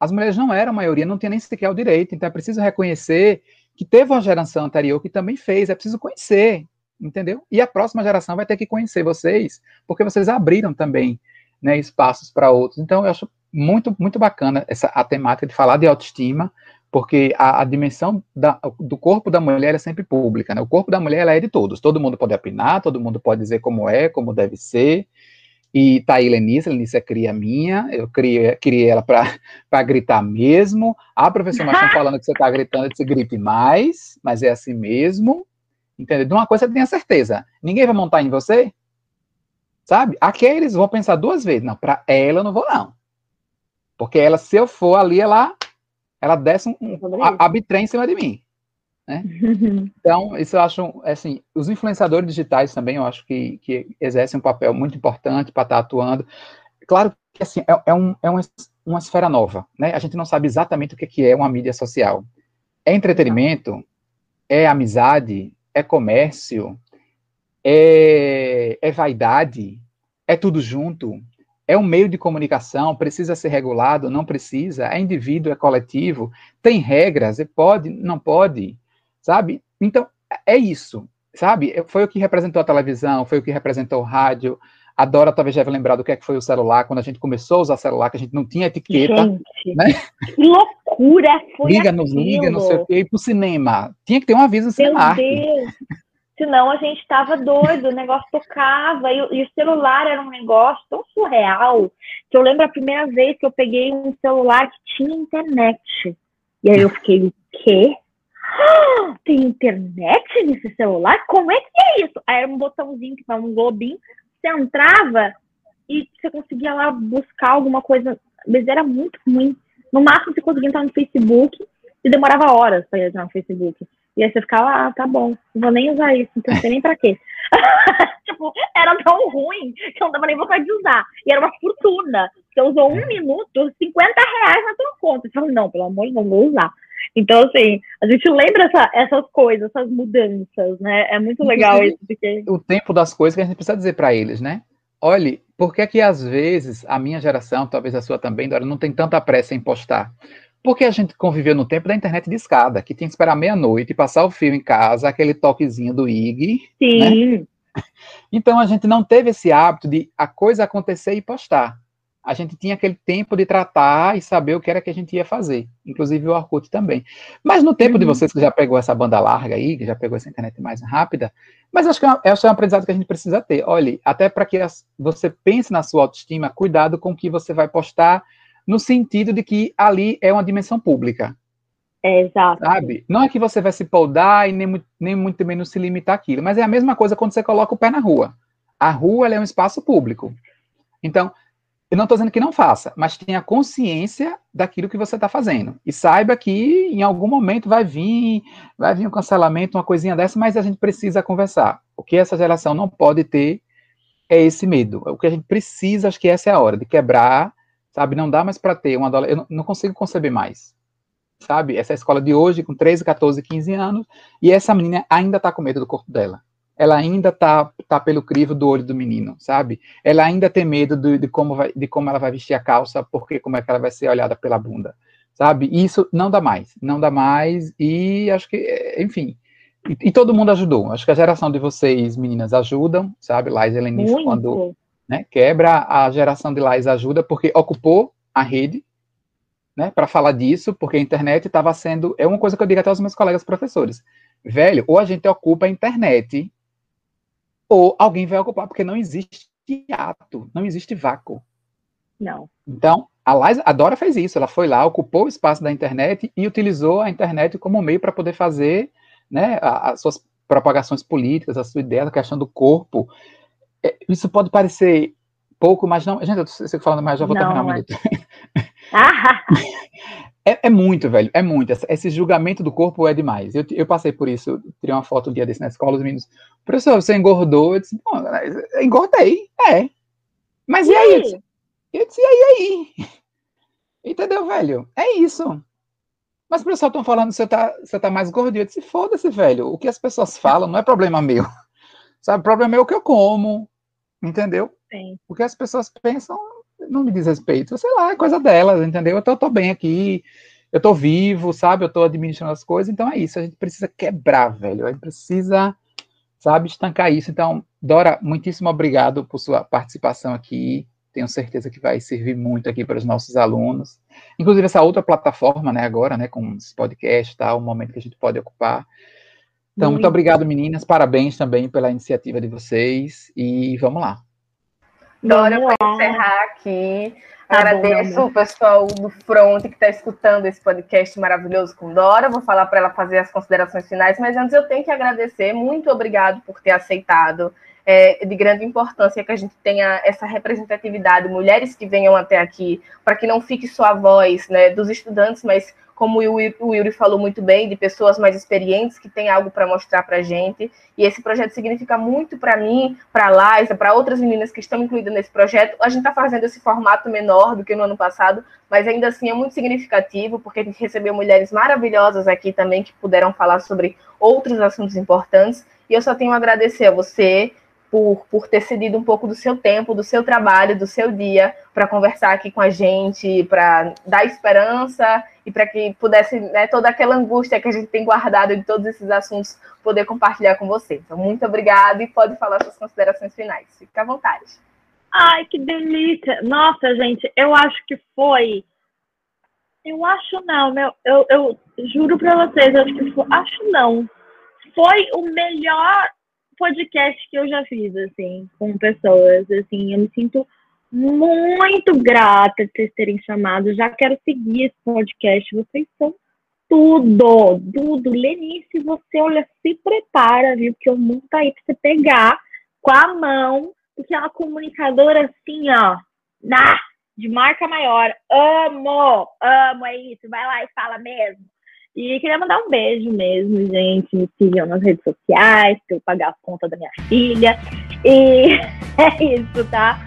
as mulheres não eram a maioria, não tinha nem sequer o direito. Então é preciso reconhecer que teve uma geração anterior que também fez, é preciso conhecer, entendeu? E a próxima geração vai ter que conhecer vocês, porque vocês abriram também né, espaços para outros. Então eu acho muito, muito bacana essa, a temática de falar de autoestima, porque a, a dimensão da, do corpo da mulher é sempre pública, né? O corpo da mulher é de todos, todo mundo pode opinar, todo mundo pode dizer como é, como deve ser, e tá aí Lenice, Lenice é cria minha, eu criei, criei ela para gritar mesmo. A professora Machão falando que você tá gritando, disse grite mais, mas é assim mesmo. Entendeu? De uma coisa você tenha certeza, ninguém vai montar em você, sabe? Aqueles vão pensar duas vezes, não, para ela eu não vou não. Porque ela, se eu for ali, ela, ela desce um, um abre em cima de mim. Né? Então, isso eu acho, assim, os influenciadores digitais também, eu acho que, que exercem um papel muito importante para estar tá atuando. Claro que, assim, é, é, um, é uma, uma esfera nova, né? A gente não sabe exatamente o que é uma mídia social. É entretenimento? É amizade? É comércio? É, é vaidade? É tudo junto? É um meio de comunicação, precisa ser regulado, não precisa, é indivíduo, é coletivo, tem regras, é pode, não pode sabe? Então, é isso, sabe? Foi o que representou a televisão, foi o que representou o rádio. A Dora talvez já lembrar do que, é que foi o celular, quando a gente começou a usar celular, que a gente não tinha etiqueta. Gente, né?
que loucura foi
Liga, nos liga, não sei o quê, e pro cinema. Tinha que ter um aviso no cinema. Meu Deus!
Senão a gente tava doido, o negócio tocava, e, e, o celular era um negócio tão surreal, que eu lembro a primeira vez que eu peguei um celular que tinha internet. E aí eu fiquei, o quê? Tem internet nesse celular? Como é que é isso? Aí era um botãozinho que tava um globinho, você entrava e você conseguia lá buscar alguma coisa, mas era muito ruim. No máximo você conseguia entrar no Facebook e demorava horas para entrar no Facebook. E aí você ficava, ah, tá bom, não vou nem usar isso, não sei nem pra quê. tipo, era tão ruim que não dava nem vontade de usar. E era uma fortuna. Você usou um minuto, 50 reais na tua conta. Você falou, não, pelo amor de Deus, não vou usar. Então, assim, a gente lembra essa, essas coisas, essas mudanças, né? É muito legal isso. Porque...
O tempo das coisas que a gente precisa dizer para eles, né? Olhe, por que que às vezes a minha geração, talvez a sua também, Dora, não tem tanta pressa em postar? Porque a gente conviveu no tempo da internet de escada, que tinha que esperar meia-noite, passar o fio em casa, aquele toquezinho do IG. Sim. Né? Então a gente não teve esse hábito de a coisa acontecer e postar. A gente tinha aquele tempo de tratar e saber o que era que a gente ia fazer. Inclusive o Orkut também. Mas no tempo uhum. de vocês que já pegou essa banda larga aí, que já pegou essa internet mais rápida, mas acho que é, é um aprendizado que a gente precisa ter. Olhe, até para que você pense na sua autoestima, cuidado com o que você vai postar, no sentido de que ali é uma dimensão pública.
É, exato.
Sabe? Não é que você vai se podar e nem, nem muito menos se limitar àquilo, mas é a mesma coisa quando você coloca o pé na rua. A rua é um espaço público. Então, eu não estou dizendo que não faça, mas tenha consciência daquilo que você está fazendo. E saiba que em algum momento vai vir, vai vir um cancelamento, uma coisinha dessa, mas a gente precisa conversar. O que essa geração não pode ter é esse medo. O que a gente precisa, acho que essa é a hora de quebrar sabe? Não dá mais para ter uma adolescente, eu não consigo conceber mais, sabe? Essa escola de hoje, com 13, 14, 15 anos, e essa menina ainda tá com medo do corpo dela. Ela ainda tá, tá pelo crivo do olho do menino, sabe? Ela ainda tem medo de, de, como vai, de como ela vai vestir a calça, porque como é que ela vai ser olhada pela bunda, sabe? Isso não dá mais, não dá mais, e acho que, enfim, e, e, todo mundo ajudou. Acho que a geração de vocês, meninas, ajudam, sabe? Laís Helenice, quando né? Quebra a geração de likes ajuda, porque ocupou a rede, né? Para falar disso, porque a internet estava sendo. É uma coisa que eu digo até aos meus colegas professores. Velho, ou a gente ocupa a internet, ou alguém vai ocupar, porque não existe ato, não existe vácuo.
Não.
Então, a, Liza, a Dora fez isso, ela foi lá, ocupou o espaço da internet e utilizou a internet como meio para poder fazer né, as suas propagações políticas, a sua ideia, a questão do corpo, isso pode parecer pouco, mas não. Gente, eu sei falando mais, já vou não, terminar um minuto. é, é, muito, velho, é muito. Esse julgamento do corpo é demais. Eu, eu passei por isso, tirei uma foto um dia desse na escola, os meninos, professor, você engordou? Eu disse, bom, engordei, é. Mas e, e aí? aí? Eu disse, e aí, e aí? Entendeu, velho? É isso. Mas, professor, estão falando que você tá, você tá mais gordinho. Eu disse, foda-se, velho. O que as pessoas falam não é problema meu. Sabe, o problema é o que eu como, entendeu?
Sim.
O que as pessoas pensam não me diz respeito. Sei lá, é coisa delas, entendeu? Eu tô, tô bem aqui, eu tô vivo, sabe? Eu tô administrando as coisas, então é isso. A gente precisa quebrar, velho. A gente precisa, sabe, estancar isso. Então, Dora, muitíssimo obrigado por sua participação aqui. Tenho certeza que vai servir muito aqui para os nossos alunos. Inclusive, essa outra plataforma, né, agora, né, com esse podcast, tá, um momento que a gente pode ocupar. Então, muito, muito obrigado, meninas. Parabéns também pela iniciativa de vocês. E vamos lá.
Dora, para encerrar aqui, tá agradeço bom, o pessoal do Front que está escutando esse podcast maravilhoso com Dora. Vou falar para ela fazer as considerações finais, mas antes eu tenho que agradecer. Muito obrigado por ter aceitado. É de grande importância que a gente tenha essa representatividade, mulheres que venham até aqui, para que não fique só a voz né, dos estudantes, mas como o Yuri falou muito bem, de pessoas mais experientes que têm algo para mostrar para a gente. E esse projeto significa muito para mim, para a Liza, para outras meninas que estão incluídas nesse projeto. A gente está fazendo esse formato menor do que no ano passado, mas ainda assim é muito significativo, porque a gente recebeu mulheres maravilhosas aqui também que puderam falar sobre outros assuntos importantes. E eu só tenho a agradecer a você, por, por ter cedido um pouco do seu tempo, do seu trabalho, do seu dia, para conversar aqui com a gente, para dar esperança e para que pudesse, né, toda aquela angústia que a gente tem guardado de todos esses assuntos, poder compartilhar com você. Então, muito obrigada e pode falar suas considerações finais. Fique à vontade.
Ai, que delícia! Nossa, gente, eu acho que foi. Eu acho não, meu, eu, eu juro para vocês, eu acho que foi, acho não. Foi o melhor podcast que eu já fiz, assim, com pessoas, assim, eu me sinto muito grata de vocês terem chamado, já quero seguir esse podcast, vocês são tudo, tudo. Lenice, você, olha, se prepara, viu, porque o mundo tá aí pra você pegar com a mão, porque é uma comunicadora assim, ó, na, de marca maior, amo, amo, é isso, vai lá e fala mesmo. E queria mandar um beijo mesmo, gente. Me sigam nas redes sociais, para eu pagar a conta da minha filha. E é isso, tá?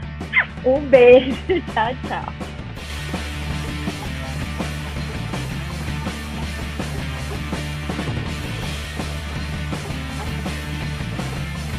Um beijo. Tchau, tchau.